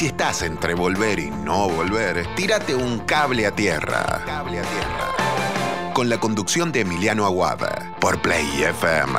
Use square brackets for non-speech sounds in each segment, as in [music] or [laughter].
si estás entre volver y no volver, tírate un cable a tierra. Cable a tierra. Con la conducción de Emiliano Aguada por Play FM.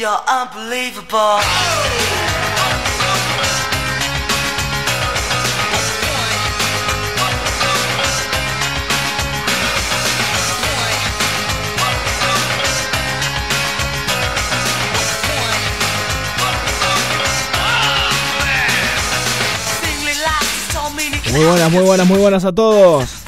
you're unbelievable. Muy buenas, muy buenas, muy buenas a todos.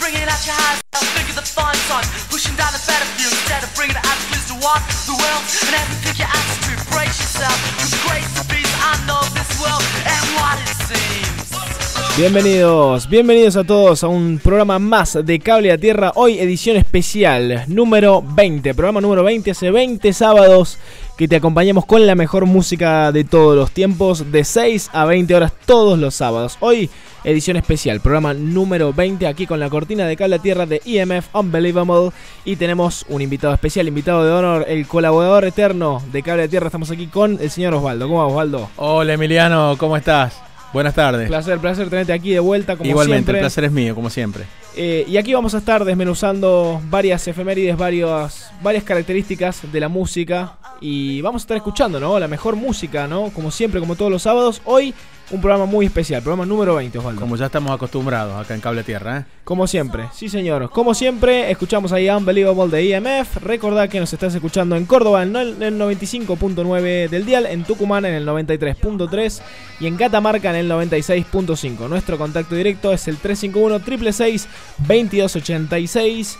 Bienvenidos, bienvenidos a todos a un programa más de Cable a Tierra. Hoy edición especial número 20, programa número 20, hace 20 sábados que te acompañamos con la mejor música de todos los tiempos, de 6 a 20 horas todos los sábados. Hoy edición especial, programa número 20 aquí con la cortina de Cable a Tierra de EMF Unbelievable y tenemos un invitado especial, invitado de honor, el colaborador eterno de Cable a Tierra. Estamos aquí con el señor Osvaldo. ¿Cómo va Osvaldo? Hola Emiliano, ¿cómo estás? Buenas tardes. Placer, placer tenerte aquí de vuelta como Igualmente, siempre. el placer es mío, como siempre. Eh, y aquí vamos a estar desmenuzando varias efemérides, varias, varias características de la música. Y vamos a estar escuchando, ¿no? La mejor música, ¿no? Como siempre, como todos los sábados. Hoy un programa muy especial, programa número 20, Osvaldo. Como ya estamos acostumbrados acá en Cable Tierra, ¿eh? Como siempre, sí señor. Como siempre, escuchamos ahí Unbelievable de EMF. Recordad que nos estás escuchando en Córdoba en el en el 95.9 del dial, en Tucumán en el 93.3 y en Catamarca en el 96.5. Nuestro contacto directo es el 351 666 2286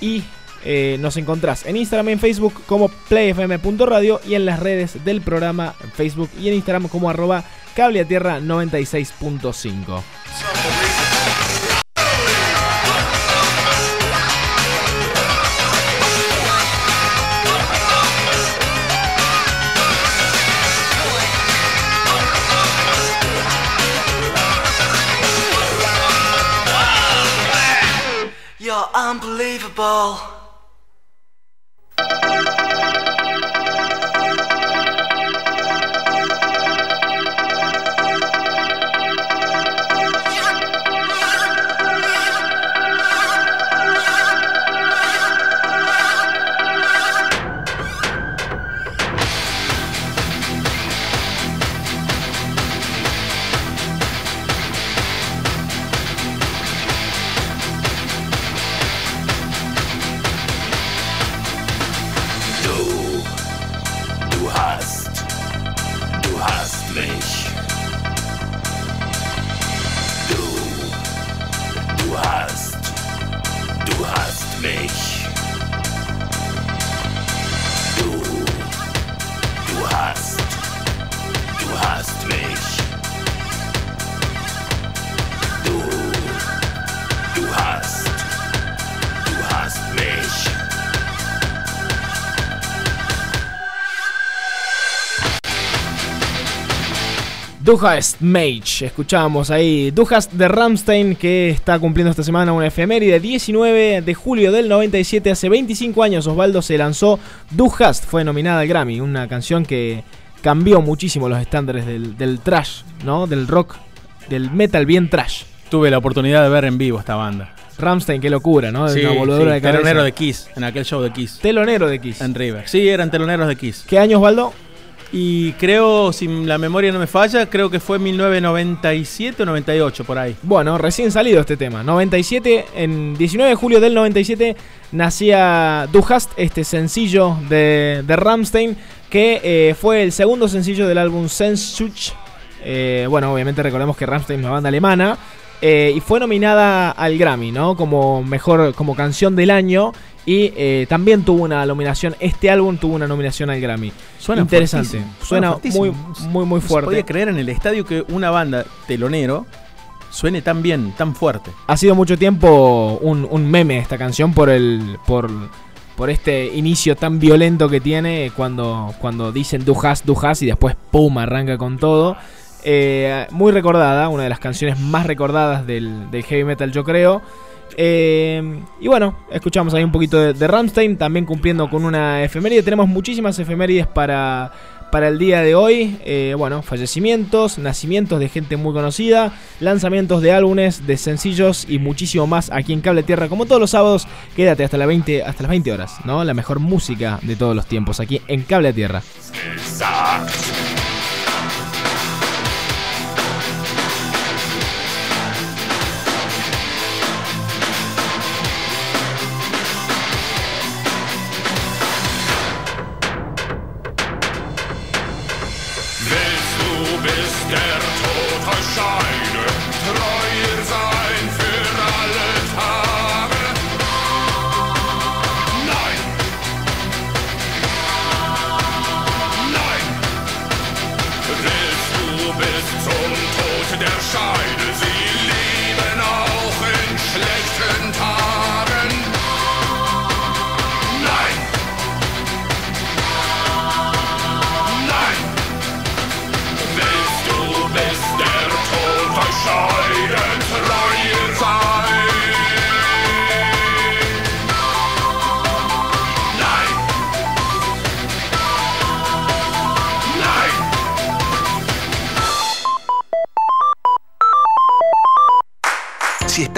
y eh, nos encontrás en Instagram y en Facebook como playfm.radio y en las redes del programa Facebook y en Instagram como arroba cableatierra96.5. unbelievable. Du hast Mage, escuchábamos ahí Du hast de Ramstein que está cumpliendo esta semana una efeméride 19 de julio del 97, hace 25 años Osvaldo se lanzó Du hast, fue nominada al Grammy, una canción que, cambió muchísimo los estándares del, del trash, ¿no? Del rock, del metal bien trash. Tuve la oportunidad de ver en vivo esta banda. Ramstein, qué locura, ¿no? Sí, Una sí, de cabeza. telonero de Kiss, en aquel show de Kiss. Telonero de Kiss. En River. Sí, eran teloneros de Kiss. ¿Qué años, Osvaldo? Y creo, si la memoria no me falla, creo que fue 1997 o 98 por ahí. Bueno, recién salido este tema. 97, en 19 de julio del 97 nacía Du Hast, este sencillo de, de Ramstein, que eh, fue el segundo sencillo del álbum Sensuch. Eh, bueno, obviamente recordemos que Ramstein es una banda alemana. eh, y fue nominada al Grammy, ¿no? Como mejor, como canción del año. Y eh, también tuvo una nominación, este álbum tuvo una nominación al Grammy. Suena Interesante. Suena muy, muy, muy No fuerte. podía creer en el estadio que una banda telonero suene tan bien, tan fuerte. ha sido mucho tiempo un, un meme esta canción por el por, por este inicio tan violento que tiene cuando, cuando dicen du hast, du hast y después pum arranca con todo. Eh, muy recordada, una de las canciones más recordadas del, del heavy metal yo creo. Eh, y bueno, escuchamos ahí un poquito de, Rammstein, también cumpliendo con una efeméride. Tenemos muchísimas efemérides para, para el día de hoy. Eh, bueno, fallecimientos, nacimientos de gente muy conocida, lanzamientos de álbumes, de sencillos y muchísimo más aquí en Cable Tierra. Como todos los sábados, quédate hasta, la 20, hasta las 20 horas, ¿no? La mejor música de todos los tiempos aquí en Cable Tierra.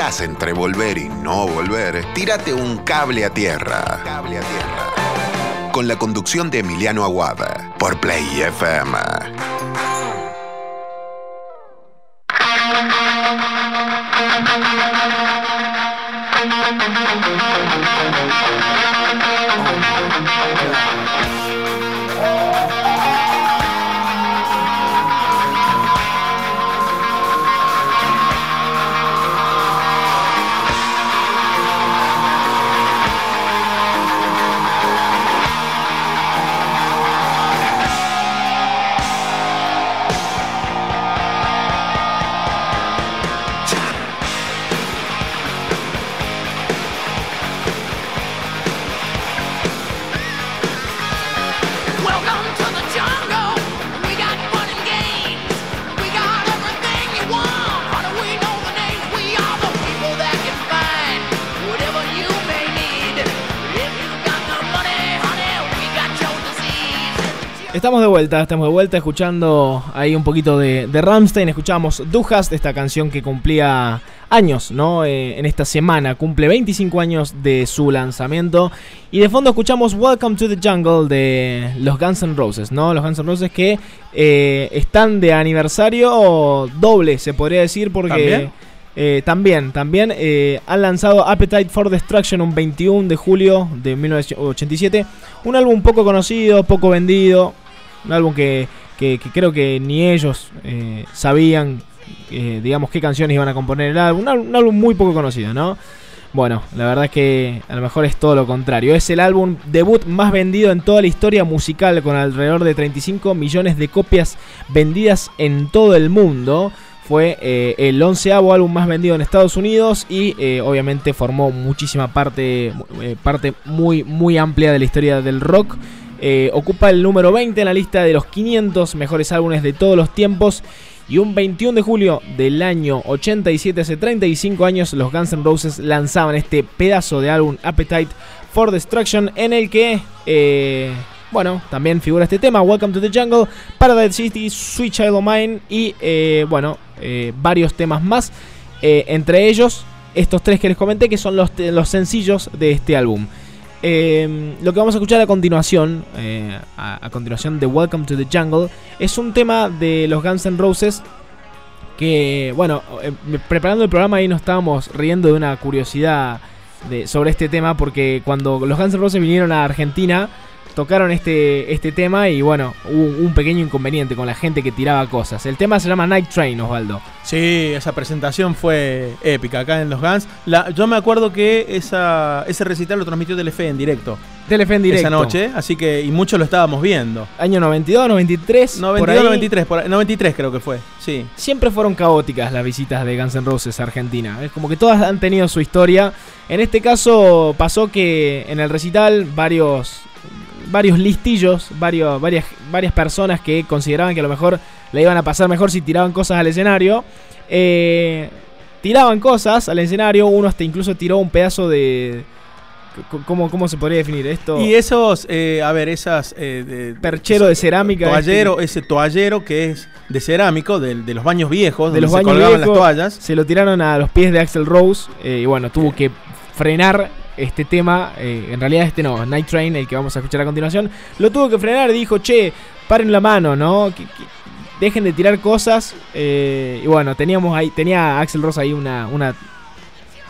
Estás entre volver y no volver, tírate un cable a tierra. Cable a tierra. Con la conducción de Emiliano Aguada por Play FM. Vuelta, estamos de vuelta escuchando ahí un poquito de, de Ramstein. Escuchamos Du Hast, esta canción que cumplía años, ¿no? Eh, en esta semana, cumple 25 años de su lanzamiento. Y de fondo escuchamos Welcome to the Jungle de los Guns N' Roses, ¿no? Los Guns N' Roses que eh, están de aniversario doble, se podría decir, porque. ¿También? eh, también, también eh, han lanzado Appetite for Destruction un 21 de julio de 1987. Un álbum poco conocido, poco vendido. Un álbum que, que- que creo que ni ellos eh, sabían, eh, digamos, qué canciones iban a componer el álbum. Un, álbum. muy poco conocido, ¿no? Bueno, la verdad es que a lo mejor es todo lo contrario. Es el álbum debut más vendido en toda la historia musical, con alrededor de 35 millones de copias vendidas en todo el mundo. Fue eh, el onceavo álbum más vendido en Estados Unidos y eh, obviamente formó muchísima parte, parte muy, muy amplia de la historia del rock. Eh, ocupa el número 20 en la lista de los 500 mejores álbumes de todos los tiempos. Y un 21 de julio del año 87, hace 35 años, los Guns N' Roses lanzaban este pedazo de álbum Appetite for Destruction en el que eh, bueno, también figura este tema, Welcome to the Jungle, Paradise City, Sweet Child of Mine y, eh, bueno, varios temas más. Entre ellos, estos tres que les comenté, que son los, los sencillos de este álbum. Eh, lo que vamos a escuchar a continuación, eh, a, continuación de Welcome to the Jungle, es un tema de los Guns N' Roses que, bueno, eh, preparando el programa ahí nos estábamos riendo de una curiosidad de, sobre este tema porque cuando los Guns N' Roses vinieron a Argentina tocaron este, este tema y bueno, hubo un pequeño inconveniente con la gente que tiraba cosas. El tema se llama Night Train, Osvaldo. Sí, esa presentación fue épica acá en los Guns. La, yo me acuerdo que esa, ese recital lo transmitió Telefe en directo, Telefe en directo. esa noche, así que y muchos lo estábamos viendo. Año 92, 93. por 92, ahí. 93, por ahí- 93 creo que fue. Sí. Siempre fueron caóticas las visitas de Guns N' Roses a Argentina. Es como que todas han tenido su historia. En este caso pasó que en el recital varios varios listillos, varios, varias, varias personas que consideraban que a lo mejor le iban a pasar mejor si tiraban cosas al escenario. eh, tiraban cosas al escenario. Uno hasta incluso tiró un pedazo de... ¿Cómo, cómo se podría definir esto? Y esos, eh, a ver, esas... eh, de- Perchero de cerámica, Toallero, este- ese toallero que es de cerámico, del- de, los baños viejos, de donde los se baños colgaban viejos, las toallas. Se lo tiraron a los pies de Axel Rose. eh, y bueno, tuvo que frenar este tema. eh, en realidad, este no, Night Train, el que vamos a escuchar a continuación. Lo tuvo que frenar y dijo: Che, paren la mano, ¿no? Que- que dejen de tirar cosas. eh, y bueno, teníamos ahí, tenía Axel Rose ahí una, una,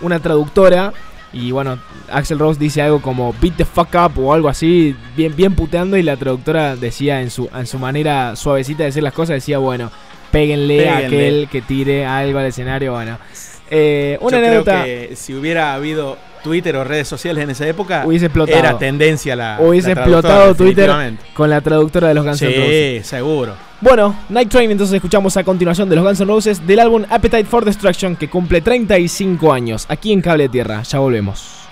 una traductora. Y bueno, Axel Rose dice algo como beat the fuck up o algo así, bien, bien puteando. Y la traductora decía en su, en su manera suavecita de decir las cosas: decía, bueno, péguenle, a aquel que tire algo al escenario. Bueno, eh, una Yo anécdota. creo que si hubiera habido Twitter o redes sociales en esa época, Hubiese explotado. era tendencia la. Hubiese la explotado Twitter con la traductora de los Guns N' Roses. Sí, seguro. Bueno, Night Train entonces escuchamos a continuación de los Guns N' Roses del álbum Appetite for Destruction que cumple 35 años aquí en Cable de Tierra. Ya volvemos.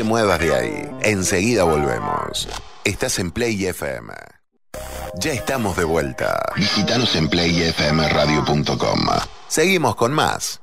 Te muevas de ahí. Enseguida volvemos. Estás en Play FM. Ya estamos de vuelta. Visítanos en playfmradio.com. Seguimos con más.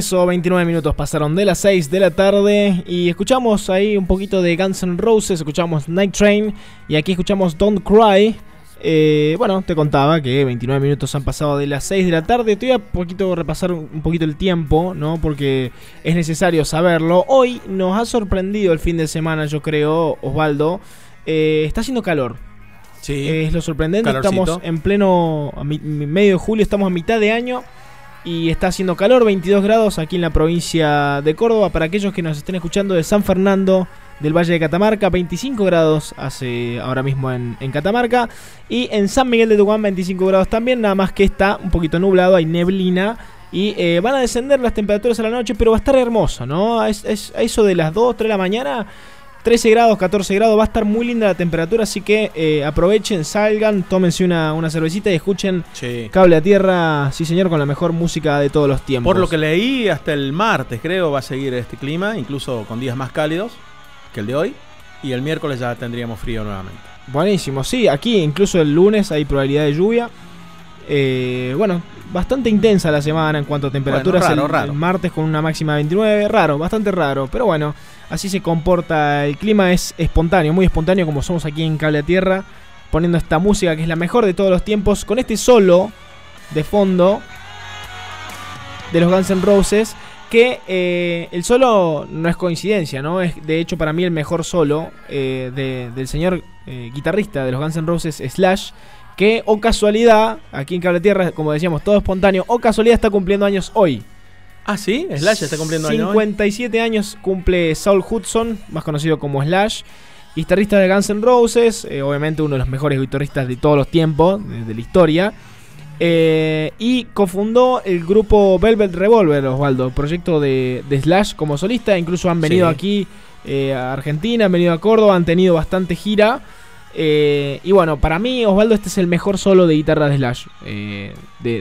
Regreso, 29 minutos pasaron de las 6 de la tarde y escuchamos ahí un poquito de Guns N' Roses, escuchamos Night Train y aquí escuchamos Don't Cry. Eh, bueno, te contaba que 29 minutos han pasado de las 6 de la tarde. Te voy a poquito repasar un poquito el tiempo, ¿no? Porque es necesario saberlo. Hoy nos ha sorprendido el fin de semana, yo creo, Osvaldo. Eh, está haciendo calor. Sí. Es lo sorprendente. Calorcito. Estamos en pleno medio de julio, estamos a mitad de año y está haciendo calor, 22 grados aquí en la provincia de Córdoba. Para aquellos que nos estén escuchando de San Fernando del Valle de Catamarca, 25 grados hace ahora mismo en, en Catamarca. Y en San Miguel de Tucumán, 25 grados también, nada más que está un poquito nublado, hay neblina. Y eh, van a descender las temperaturas a la noche, pero va a estar hermoso, ¿no? Es, a eso de las 2, 3 de la mañana 13 grados, 14 grados, va a estar muy linda la temperatura, así que eh, aprovechen, salgan, tómense una, una cervecita y escuchen Sí. Cable a Tierra, sí señor, con la mejor música de todos los tiempos. Por lo que leí, hasta el martes creo va a seguir este clima, incluso con días más cálidos que el de hoy. Y el miércoles ya tendríamos frío nuevamente. Buenísimo, sí, aquí incluso el lunes hay probabilidad de lluvia. Eh, bueno, bastante intensa la semana en cuanto a temperaturas. Bueno, raro, el, raro. el martes con una máxima de 29, raro, bastante raro, pero bueno, así se comporta el clima, es espontáneo, muy espontáneo como somos aquí en Cable a Tierra, poniendo esta música que es la mejor de todos los tiempos, con este solo de fondo de los Guns N' Roses. Que eh, el solo no es coincidencia, ¿no? Es de hecho para mí el mejor solo eh, de- del señor eh, guitarrista de los Guns N' Roses, Slash. Que, o casualidad, aquí en Cable Tierra, como decíamos, todo espontáneo, o casualidad está cumpliendo años hoy. Ah, sí, Slash está cumpliendo años. hoy. 57 años cumple Saul Hudson, más conocido como Slash, guitarrista de Guns N' Roses, eh, obviamente uno de los mejores guitarristas de todos los tiempos, de, de la historia. eh, y cofundó el grupo Velvet Revolver, Osvaldo, proyecto de, de Slash como solista. Incluso han venido Sí. aquí eh, a Argentina, han venido a Córdoba, han tenido bastante gira. Eh, y bueno, para mí, Osvaldo, este es el mejor solo de guitarra de Slash de,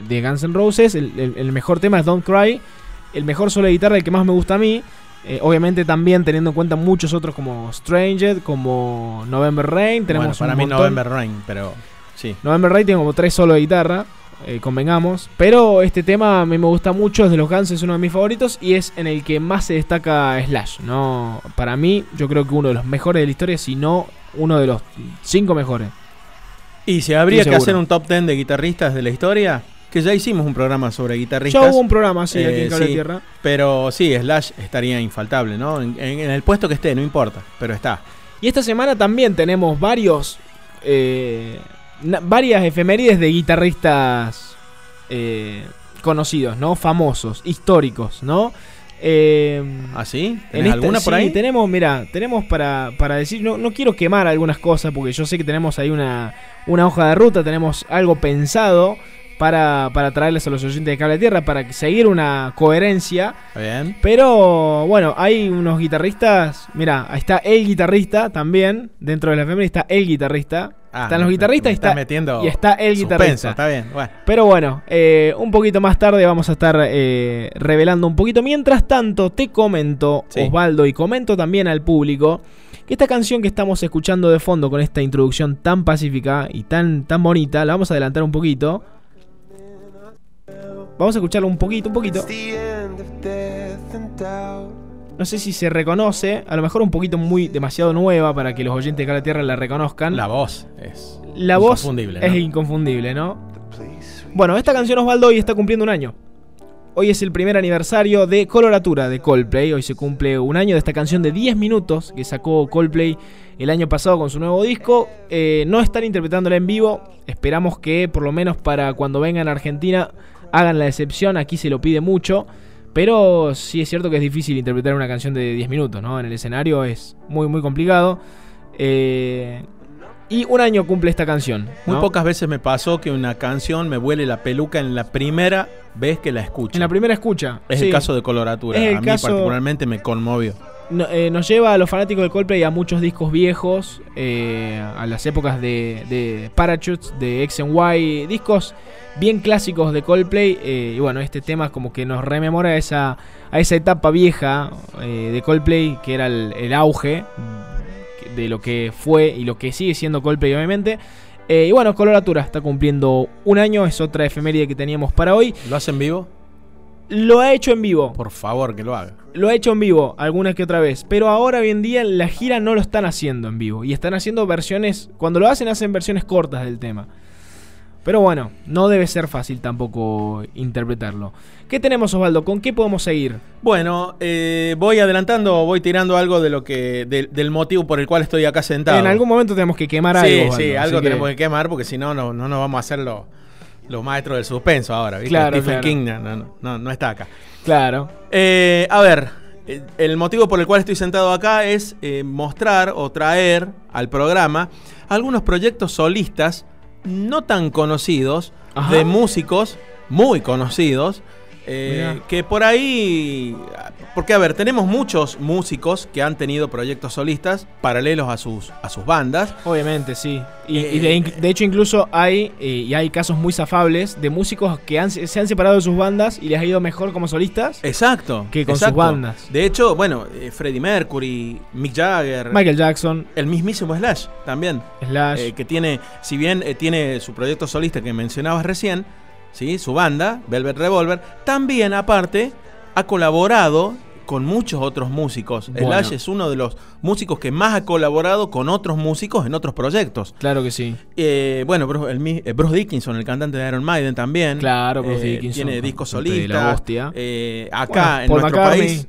de Guns N' Roses. El, el- el mejor tema es Don't Cry. El mejor solo de guitarra, el que más me gusta a mí. Eh, obviamente también teniendo en cuenta muchos otros como Stranger, como November Rain. Tenemos Bueno, para mí montón. November Rain, pero sí. November Rain tiene como tres solos de guitarra, eh, convengamos. Pero este tema a mí me gusta mucho, es de los Guns, es uno de mis favoritos y es en el que más se destaca Slash. ¿no? Para mí, yo creo que uno de los mejores de la historia, si no uno de los cinco mejores. Y si habría que hacer un top 10 de guitarristas de la historia, que ya hicimos un programa sobre Ya guitarristas. hubo un programa así aquí Eh, en Cable sí. Tierra. Pero sí, Slash estaría infaltable, ¿no? En, en- en el puesto que esté, no importa, pero está. Y esta semana también tenemos varios. eh, varias efemérides de guitarristas eh, conocidos, ¿no? Famosos, históricos, ¿no? Eh, ¿Ah, sí? en ¿Tenés esta- alguna por sí, ahí? tenemos, mira, tenemos para, para decir, no, no quiero quemar algunas cosas porque yo sé que tenemos ahí una, una hoja de ruta, tenemos algo pensado para, para traerles a los oyentes de Cable Tierra, para seguir una coherencia. Bien. Pero bueno, hay unos guitarristas. Mira, ahí está el guitarrista también. Dentro de la efeméride está el guitarrista. Ah, Están los guitarristas y está, metiendo y está el suspenso, guitarrista. Está bien, bueno. Pero bueno, eh, un poquito más tarde vamos a estar eh, revelando un poquito. Mientras tanto, te comento, Sí. Osvaldo, y comento también al público que esta canción que estamos escuchando de fondo con esta introducción tan pacífica y tan, tan bonita, la vamos a adelantar un poquito. Vamos a escucharla un poquito, un poquito. No sé si se reconoce, a lo mejor un poquito muy demasiado nueva para que los oyentes de Cara Tierra la reconozcan. La voz es La voz inconfundible, ¿no? es inconfundible, ¿no? Bueno, esta canción Osvaldo hoy está cumpliendo un año. Hoy es el primer aniversario de Coloratura de Coldplay. Hoy se cumple un año de esta canción de 10 minutos que sacó Coldplay el año pasado con su nuevo disco. Eh, no están interpretándola en vivo. Esperamos que por lo menos para cuando vengan a Argentina hagan la excepción. Aquí se lo pide mucho. Pero sí es cierto que es difícil interpretar una canción de 10 minutos, ¿no? En el escenario es muy, muy complicado. Eh, y un año cumple esta canción. Muy pocas veces me pasó que una canción me vuele la peluca en la primera vez que la escucho. En la primera escucha. es sí. el caso de coloratura. Es el a mí caso- particularmente me conmovió. Eh, nos lleva a los fanáticos de Coldplay a muchos discos viejos, eh, a las épocas de, Parachutes, de X Y, discos bien clásicos de Coldplay. eh, y bueno, este tema como que nos rememora esa, a esa etapa vieja de Coldplay, que era el, auge de lo que fue y lo que sigue siendo Coldplay, obviamente. Y bueno, Coloratura está cumpliendo un año, es otra efeméride que teníamos para hoy. ¿Lo hacen vivo? Lo ha hecho en vivo. Por favor, que lo haga. Lo ha hecho en vivo alguna que otra vez, pero ahora hoy en día la gira no lo están haciendo en vivo y están haciendo versiones, cuando lo hacen hacen versiones cortas del tema. Pero bueno, no debe ser fácil tampoco interpretarlo. ¿Qué tenemos Osvaldo? ¿Con qué podemos seguir? Bueno, eh, voy adelantando, voy tirando algo de lo que del, del motivo por el cual estoy acá sentado. En algún momento tenemos que quemar sí, algo. sí, Osvaldo, algo así que- tenemos que quemar porque si no, no, no nos vamos a hacer los, los maestros del suspenso ahora. ¿viste? Claro, Stephen claro. King no, no, no, no está acá. Claro. Eh, a ver, el motivo por el cual estoy sentado acá es eh, mostrar o traer al programa algunos proyectos solistas no tan conocidos Ajá. de músicos muy conocidos. eh, que por ahí, porque a ver, tenemos muchos músicos que han tenido proyectos solistas paralelos a sus, a sus bandas. Obviamente, sí. Y, Eh, y de, hecho incluso hay, eh, y hay casos muy zafables de músicos que han- se han separado de sus bandas y les ha ido mejor como solistas. Exacto. Que con sus bandas. De hecho, bueno, eh, Freddie Mercury, Mick Jagger, Michael Jackson, el mismísimo Slash también. Slash. que tiene, si bien tiene su proyecto solista que mencionabas recién, ¿sí? su banda, Velvet Revolver, también aparte ha colaborado con muchos otros músicos. Bueno. Slash es uno de los músicos que más ha colaborado con otros músicos en otros proyectos. claro que sí. Eh, bueno, Bruce, el eh, Bruce Dickinson, el cantante de Iron Maiden también. Claro, Bruce Eh, Dickinson, Tiene discos solistas. Eh, acá Bueno, en Paul nuestro McCartney. país.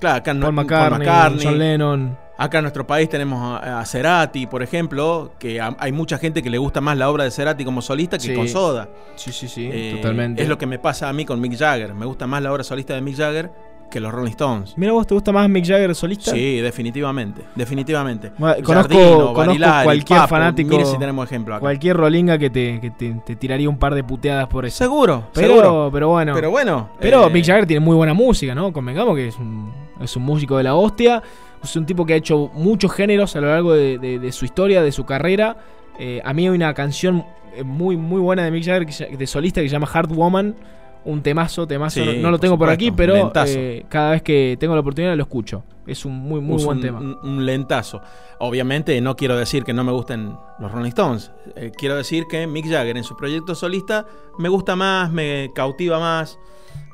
claro, acá en Paul nu- McCartney, John Lennon. Acá en nuestro país tenemos a, Cerati, por ejemplo, que hay mucha gente que le gusta más la obra de Cerati como solista que Sí. con Soda. Sí, sí, sí, Eh, totalmente. Es lo que me pasa a mí con Mick Jagger. Me gusta más la obra solista de Mick Jagger que los Rolling Stones. Mira vos, ¿te gusta más Mick Jagger solista? Sí, definitivamente, definitivamente. Bueno, conozco- Giardino, conozco Barilari, cualquier Papo, fanático- Mire si tenemos ejemplo acá. Cualquier rolinga que, te, que te, te tiraría un par de puteadas por eso. Seguro, Pero, seguro. pero bueno. Pero bueno. Pero eh, Mick Jagger tiene muy buena música, ¿no? Convengamos que es un, es un músico de la hostia. Es un tipo que ha hecho muchos géneros a lo largo de, de- de su historia, de su carrera. Eh, a mí hay una canción eh, muy, muy buena de Mick Jagger que de solista que se llama Hard Woman. Un temazo, temazo. Sí, no, no lo por tengo por supuesto, aquí, pero eh, cada vez que tengo la oportunidad lo escucho. Es un muy, muy buen un, tema. Un, un lentazo. Obviamente no quiero decir que no me gusten los Rolling Stones. Eh, quiero decir que Mick Jagger en su proyecto solista me gusta más, me cautiva más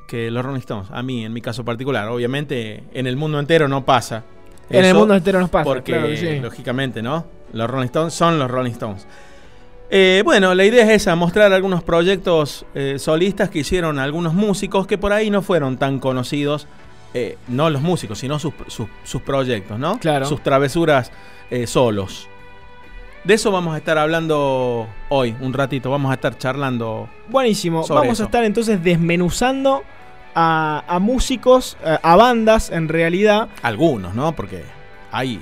que los Rolling Stones. A mí, en mi caso particular. Obviamente en el mundo entero no pasa. En el mundo entero nos pasa. Porque, claro que sí. lógicamente, ¿no? Los Rolling Stones son los Rolling Stones. Eh, bueno, la idea es esa, mostrar algunos proyectos eh, solistas que hicieron algunos músicos que por ahí no fueron tan conocidos, eh, no los músicos, sino sus, sus- sus proyectos, ¿no? Claro. Sus travesuras solos. De eso vamos a estar hablando hoy, un ratito, vamos a estar charlando. Buenísimo. sobre Vamos eso. a estar entonces desmenuzando a, a músicos, a, a bandas en realidad. Algunos, ¿no? Porque hay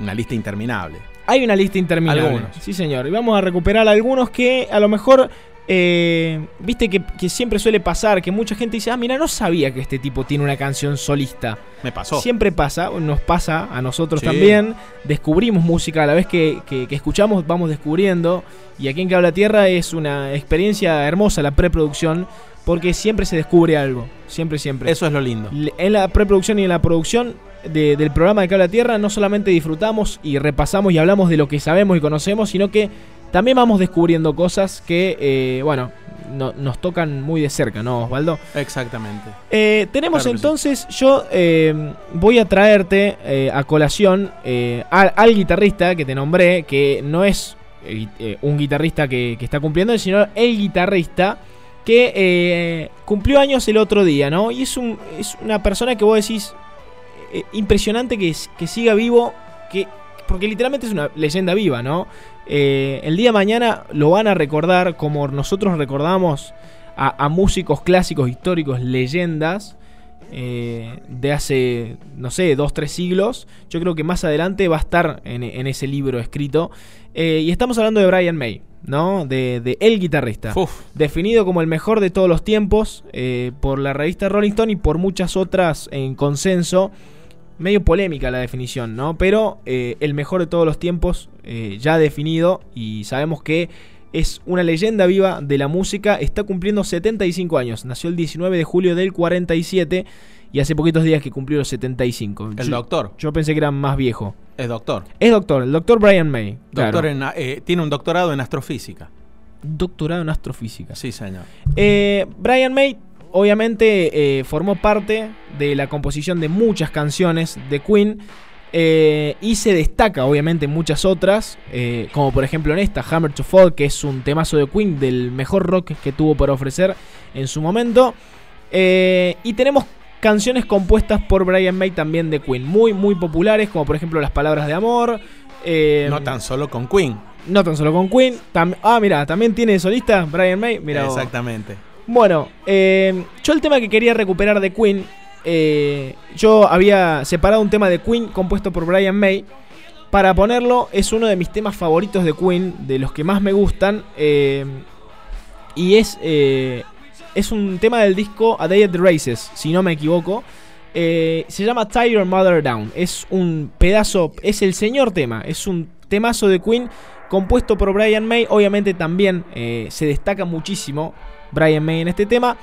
una lista interminable. Hay una lista interminable. Algunos. Sí, señor. Y vamos a recuperar algunos que a lo mejor eh, viste que, que siempre suele pasar que mucha gente dice, ah, mira, no sabía que este tipo tiene una canción solista. Me pasó. Siempre pasa, nos pasa a nosotros Sí. también. Descubrimos música a la vez que, que- que escuchamos, vamos descubriendo. Y aquí en Habla Tierra es una experiencia hermosa la preproducción, porque siempre se descubre algo. Siempre, siempre. Eso es lo lindo. En la preproducción y en la producción de- del programa de Cable a Tierra no solamente disfrutamos y repasamos y hablamos de lo que sabemos y conocemos, sino que también vamos descubriendo cosas que, eh, bueno, no- nos tocan muy de cerca, ¿no, Osvaldo? Exactamente. Eh, tenemos Claro que sí. entonces, yo eh, voy a traerte a colación al, guitarrista que te nombré, que no es un guitarrista que, que está cumpliendo, sino el guitarrista que eh, cumplió años el otro día, ¿no? Y es, un, es una persona que vos decís eh, impresionante que, que siga vivo, que, porque literalmente es una leyenda viva, ¿no? Eh, el día de mañana lo van a recordar como nosotros recordamos a, músicos clásicos, históricos, leyendas de hace, no sé, dos, tres siglos. Yo creo que más adelante va a estar en, ese libro escrito. Y estamos hablando de Brian May, ¿no? De, de el guitarrista. Uf, Definido como el mejor de todos los tiempos eh, por la revista Rolling Stone y por muchas otras en consenso. Medio polémica la definición, ¿no? Pero eh, el mejor de todos los tiempos eh, ya definido y sabemos que es una leyenda viva de la música. Está cumpliendo 75 años. Nació el 19 de julio del 47 y hace poquitos días que cumplió los 75. el yo, doctor. yo pensé que era más viejo. Es doctor. Es doctor, el doctor Brian May. Doctor claro. en, eh, tiene un doctorado en astrofísica. Doctorado en astrofísica. Sí, señor. Eh, Brian May obviamente eh, formó parte de la composición de muchas canciones de Queen eh, y se destaca obviamente en muchas otras, eh, como por ejemplo en esta, Hammer to Fall, que es un temazo de Queen del mejor rock que tuvo para ofrecer en su momento. Eh, y tenemos canciones compuestas por Brian May también de Queen, muy muy populares, como por ejemplo Las Palabras de Amor. eh, no tan solo con Queen. no tan solo con Queen. ah, mira, también tiene solista Brian May. Mira. Exactamente. Bueno, eh, yo el tema que quería recuperar de Queen, eh, yo había separado un tema de Queen compuesto por Brian May. Para ponerlo, es uno de mis temas favoritos de Queen, de los que más me gustan. eh, y es, es un tema del disco A Day at the Races, si no me equivoco. Eh, se llama Tie Your Mother Down. Es un pedazo, es el señor tema, es un temazo de Queen compuesto por Brian May. Obviamente también eh, se destaca muchísimo Brian May en este tema.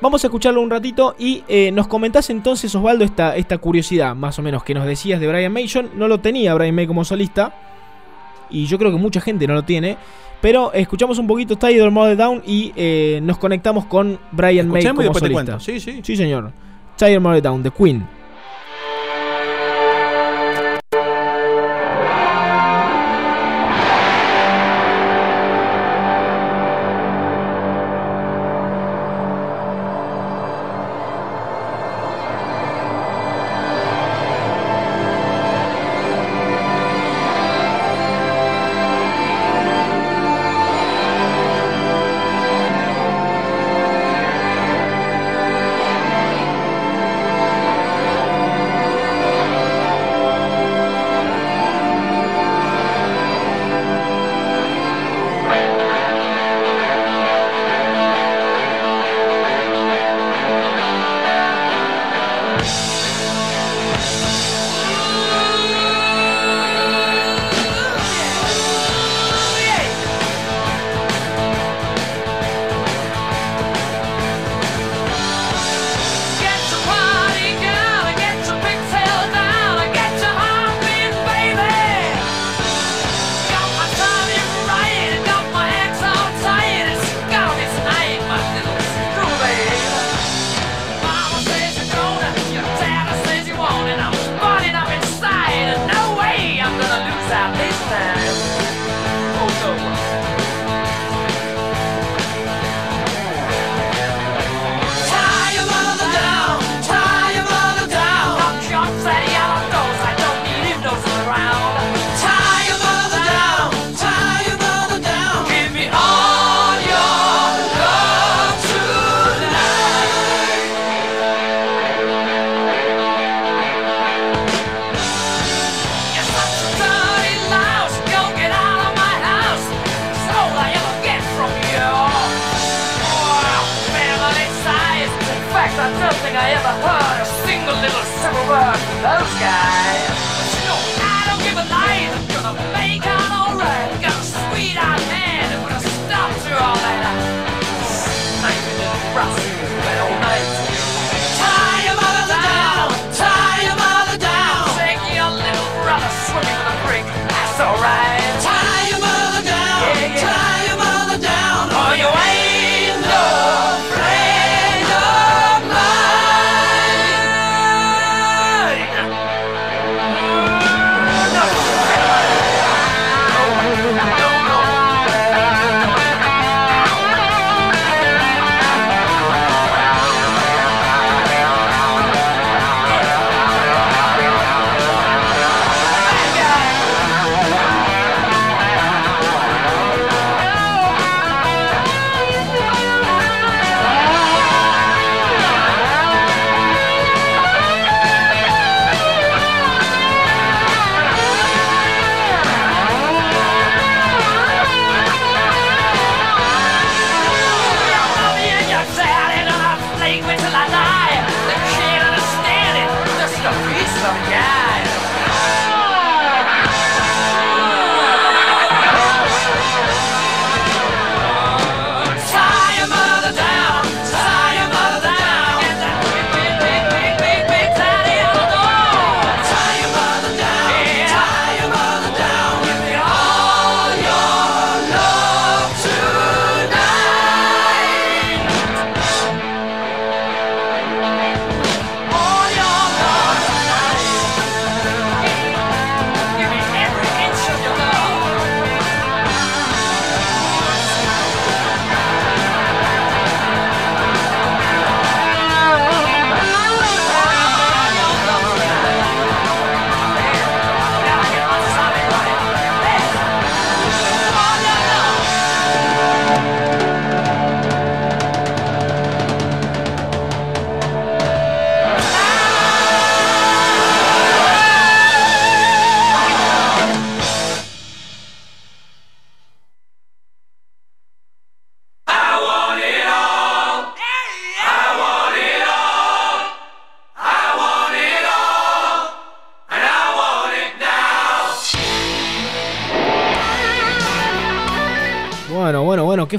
Vamos a escucharlo un ratito y eh, nos comentás entonces, Osvaldo, esta, esta curiosidad más o menos que nos decías de Brian May. No lo tenía Brian May como solista y yo creo que mucha gente no lo tiene. Pero escuchamos un poquito Your Mother Down y eh, nos conectamos con Brian May como solista. Sí, sí. Sí, señor. Your Mother Down, de Queen.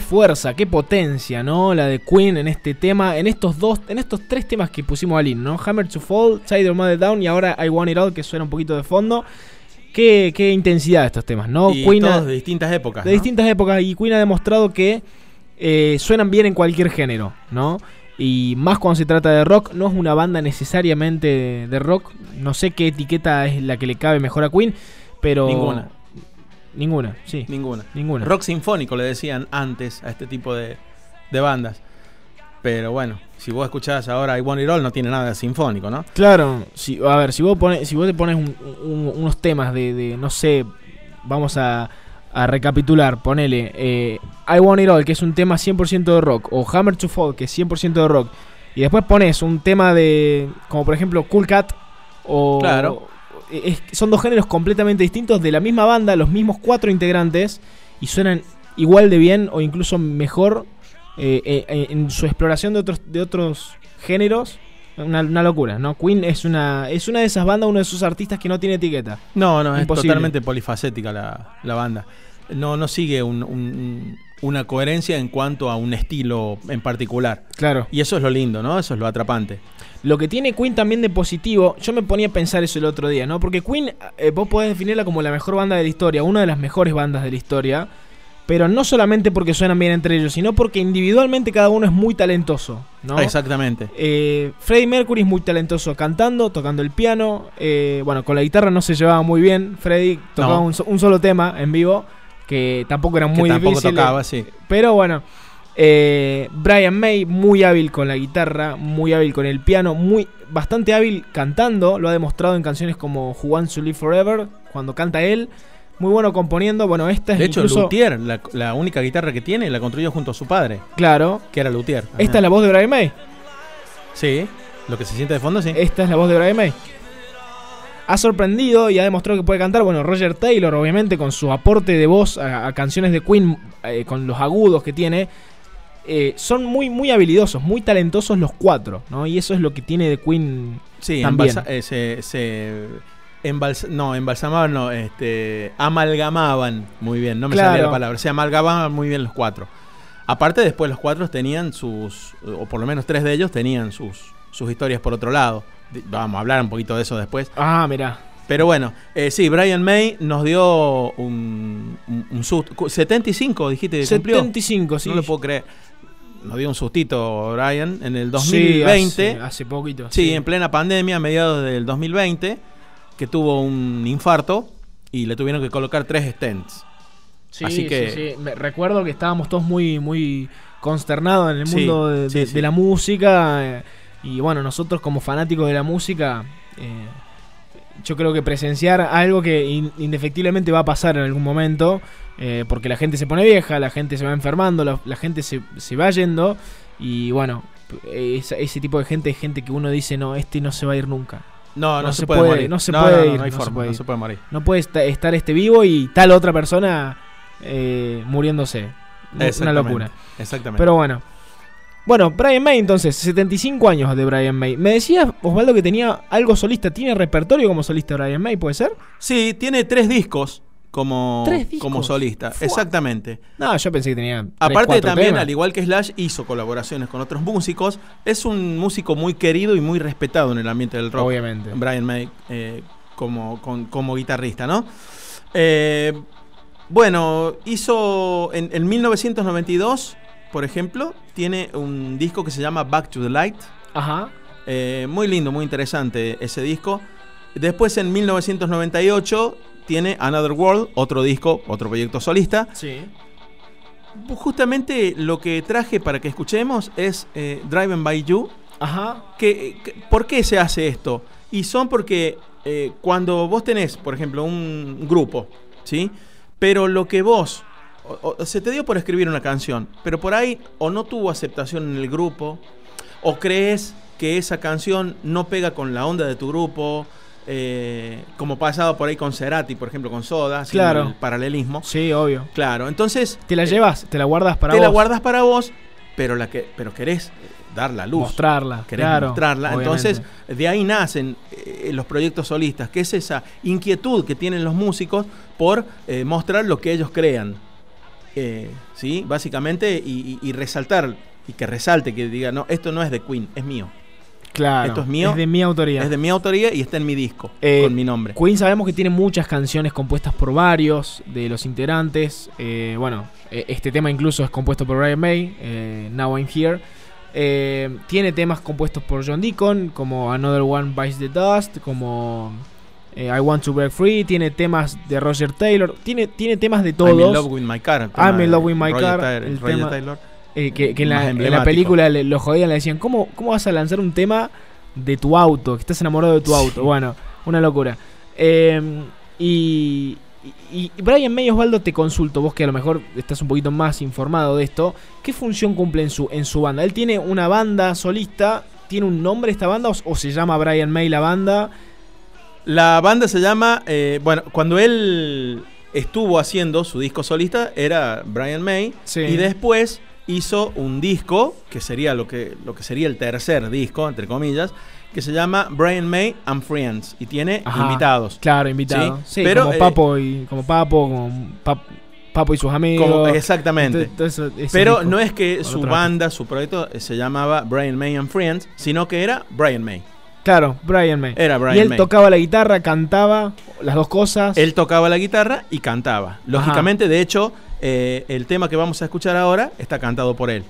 Fuerza, qué potencia, ¿no? La de Queen en este tema, en estos dos, en estos tres temas que pusimos al in, ¿no? Hammer to Fall, Side Your Mother Down y ahora I Want It All, que suena un poquito de fondo. Qué, qué intensidad estos temas, ¿no? y Queen ha- de distintas épocas. de ¿no? distintas épocas y Queen ha demostrado que eh, suenan bien en cualquier género, ¿no? Y más cuando se trata de rock, no es una banda necesariamente de rock. No sé qué etiqueta es la que le cabe mejor a Queen, pero. Ninguna. Ninguna, sí. Ninguna. Ninguna. Rock sinfónico le decían antes a este tipo de, de bandas. Pero bueno, si vos escuchás ahora I Want It All, no tiene nada de sinfónico, ¿no? Claro, si, a ver, si vos, pones, si vos te pones un- un- unos temas de, de, no sé, vamos a, a recapitular, ponele eh, I Want It All, que es un tema 100% de rock, o Hammer to Fall, que es 100% de rock, y después pones un tema de, como por ejemplo Cool Cat, o... Claro. Es- son dos géneros completamente distintos de la misma banda, los mismos cuatro integrantes, y suenan igual de bien o incluso mejor eh, eh, en su exploración de otros, de otros géneros. Una, una locura, ¿no? Queen es una, es una de esas bandas, uno de esos artistas que no tiene etiqueta. No, no, Imposible. es totalmente polifacética la, la banda. No, no sigue un- un- una coherencia en cuanto a un estilo en particular. Claro. Y eso es lo lindo, ¿no? Eso es lo atrapante. Lo que tiene Queen también de positivo, yo me ponía a pensar eso el otro día, ¿no? Porque Queen, eh, vos podés definirla como la mejor banda de la historia, una de las mejores bandas de la historia, pero no solamente porque suenan bien entre ellos, sino porque individualmente cada uno es muy talentoso, ¿no? Exactamente. Eh, Freddie Mercury es muy talentoso cantando, tocando el piano. eh, bueno, con la guitarra no se llevaba muy bien. Freddie tocaba No. un, so- un solo tema en vivo, que tampoco era Que muy tampoco difícil. tocaba, sí. Pero bueno, eh, Brian May, muy hábil con la guitarra, muy hábil con el piano, muy bastante hábil cantando. Lo ha demostrado en canciones como Who Wants to Live Forever, cuando canta él. Muy bueno componiendo. Bueno, esta es De hecho, incluso, Luthier, la, la única guitarra que tiene, la construyó junto a su padre, Claro, que era Luthier. esta es la voz de Brian May. Sí, lo que se siente de fondo, sí. Esta es la voz de Brian May. Ha sorprendido y ha demostrado que puede cantar. Bueno, Roger Taylor, obviamente, con su aporte de voz a, a canciones de Queen, eh, con los agudos que tiene, eh, son muy, muy habilidosos, muy talentosos los cuatro, ¿no? Y eso es lo que tiene de Queen Sí, también. eh, se, se embals- no, embalsamaban, no, este, amalgamaban muy bien, no me Claro. salía la palabra, se amalgamaban muy bien los cuatro. Aparte, después los cuatro tenían sus, o por lo menos tres de ellos tenían sus, sus historias por otro lado. Vamos a hablar un poquito de eso después. Ah, mirá. Pero bueno, eh, sí, Brian May nos dio un, un, un susto. Cu- 75, dijiste que cumplió. 75, sí. No lo puedo creer. Nos dio un sustito Brian en el Sí, 2020. hace, hace poquito. Sí, en plena pandemia, a mediados del 2020, que tuvo un infarto y le tuvieron que colocar tres stents. Sí, Así que- sí, sí. Me- recuerdo que estábamos todos muy, muy consternados en el mundo de la música. eh, y bueno, nosotros como fanáticos de la música, eh, yo creo que presenciar algo que in- indefectiblemente va a pasar en algún momento, eh, porque la gente se pone vieja, la gente se va enfermando, la, la gente se, se va yendo. Y bueno, esa- ese tipo de gente es gente que uno dice, no, este no se va a ir nunca. No, no, No se, se puede, morir. no se puede ir, No, hay no se forma, puede no se puede morir. No puede esta- estar este vivo y tal otra persona eh, muriéndose. Una locura. Exactamente. Pero bueno. Bueno, Brian May entonces, 75 años de Brian May. Me decías, Osvaldo, que tenía algo solista. ¿Tiene repertorio como solista Brian May, puede ser? sí, tiene tres discos como, ¿Tres discos? como solista. Fua. Exactamente. No, yo pensé que tenía. tres, Aparte también, temas. al igual que Slash, hizo colaboraciones con otros músicos. Es un músico muy querido y muy respetado en el ambiente del rock. Obviamente. Brian May eh, como, con- como guitarrista, ¿no? Eh, bueno, hizo en, en 1992, por ejemplo, tiene un disco que se llama Back to the Light. Ajá. Eh, muy lindo, muy interesante ese disco. Después en 1998 tiene Another World, otro disco, otro proyecto solista. Sí. Justamente lo que traje para que escuchemos es eh, Driving by You. Ajá. Que, que- ¿Por qué se hace esto? Y son porque eh, cuando vos tenés, por ejemplo, un grupo, ¿sí? Pero lo que vos, o- o- se te dio por escribir una canción, pero por ahí o no tuvo aceptación en el grupo, o crees que esa canción no pega con la onda de tu grupo, eh, como pasado por ahí con Cerati, por ejemplo, con Soda, Claro. el paralelismo. Sí, obvio. Claro, entonces Te la eh, llevas, te la guardas para te la vos. guardas para vos, pero la que pero querés dar la luz. Mostrarla. Querés claro, mostrarla. obviamente. Entonces, de ahí nacen eh, los proyectos solistas, que es esa inquietud que tienen los músicos por mostrar lo que ellos crean. Eh, ¿Sí? Básicamente, y, y- y resaltar, y que resalte, que diga, no, esto no es de Queen, es mío. Claro. esto es mío, Es de mi autoría. Es de mi autoría y está en mi disco, Eh, con mi nombre. Queen sabemos que tiene muchas canciones compuestas por varios de los integrantes. Eh, bueno, este tema incluso es compuesto por Brian May, Now I'm Here. Tiene temas compuestos por John Deacon, como Another One Bites the Dust, como eh, I Want to Break Free. Tiene temas de Roger Taylor. Tiene, tiene temas de todos. I'm in love with my car. I'm in love with my Roger car, Taylor- el Roger tema- Taylor. Eh, que que en, la, en la película le- lo jodían, le decían, ¿cómo, ¿cómo vas a lanzar un tema de tu auto? Que estás enamorado de tu auto. Bueno, una locura. Eh, y, y- y Brian May Osvaldo te consulto, vos que a lo mejor estás un poquito más informado de esto, ¿qué función cumple en su, en su banda? ¿Él tiene una banda solista? ¿Tiene un nombre esta banda o, o se llama Brian May la banda? La banda se llama, eh, bueno, cuando él estuvo haciendo su disco solista era Brian May Sí. y después hizo un disco que sería lo que, lo que sería el tercer disco, entre comillas, que se llama Brian May and Friends y tiene Ajá, invitados. Claro, invitado. Sí, Sí, pero, como eh, Papo y como Papo, como Pap- Papo y sus amigos. Como- exactamente. Todo eso- ese Pero disco. no es que su banda, su proyecto eh, se llamaba Brian May and Friends, sino que era Brian May. Claro, Brian May. Era Brian y él May. tocaba la guitarra, cantaba las dos cosas. Él tocaba la guitarra y cantaba. Lógicamente, de hecho, eh, el tema que vamos a escuchar ahora está cantado por él.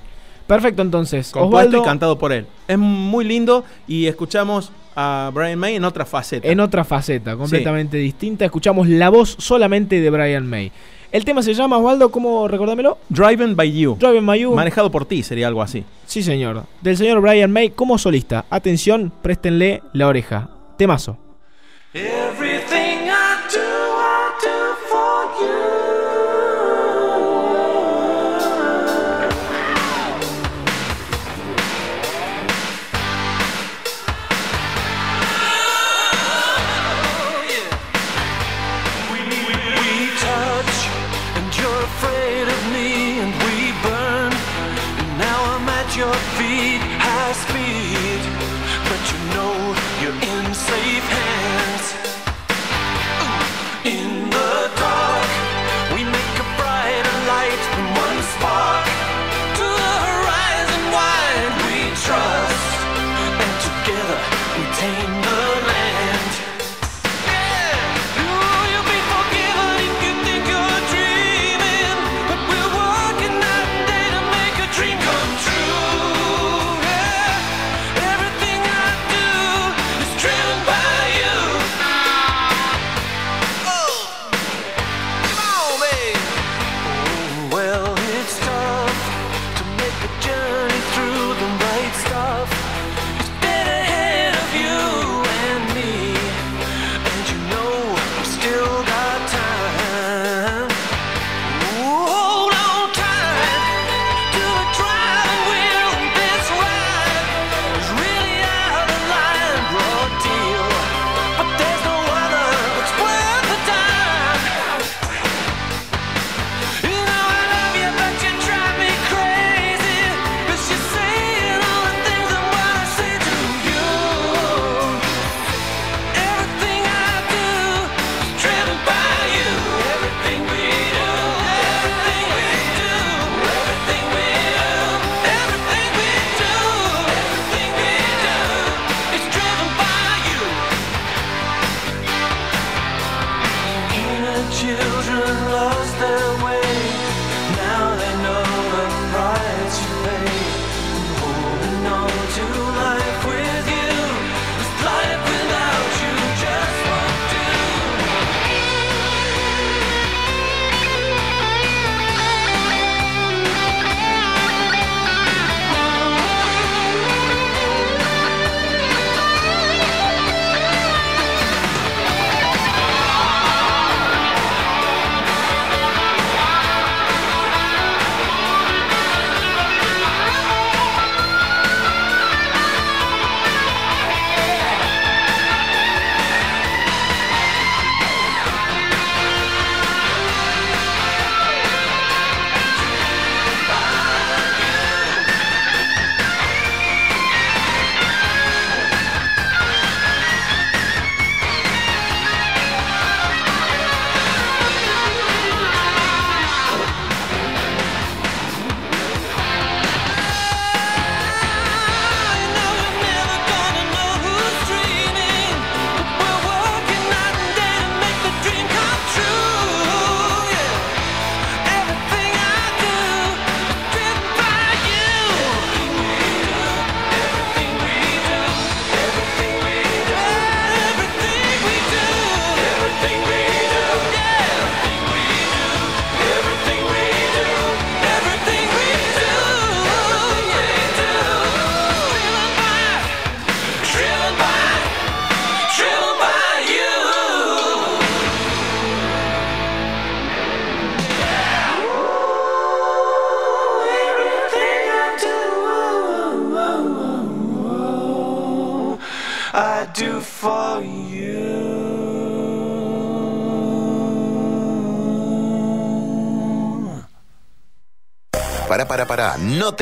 Perfecto, entonces. Compuesto Osvaldo, y cantado por él. Es muy lindo y escuchamos a Brian May en otra faceta. en otra faceta, completamente distinta. Escuchamos la voz solamente de Brian May. El tema se llama, Osvaldo, ¿cómo recordámelo? Driving by You. Driving My You. Manejado por ti sería algo así. Sí, señor. Del señor Brian May como solista. Atención, préstenle la oreja. Temazo. Everything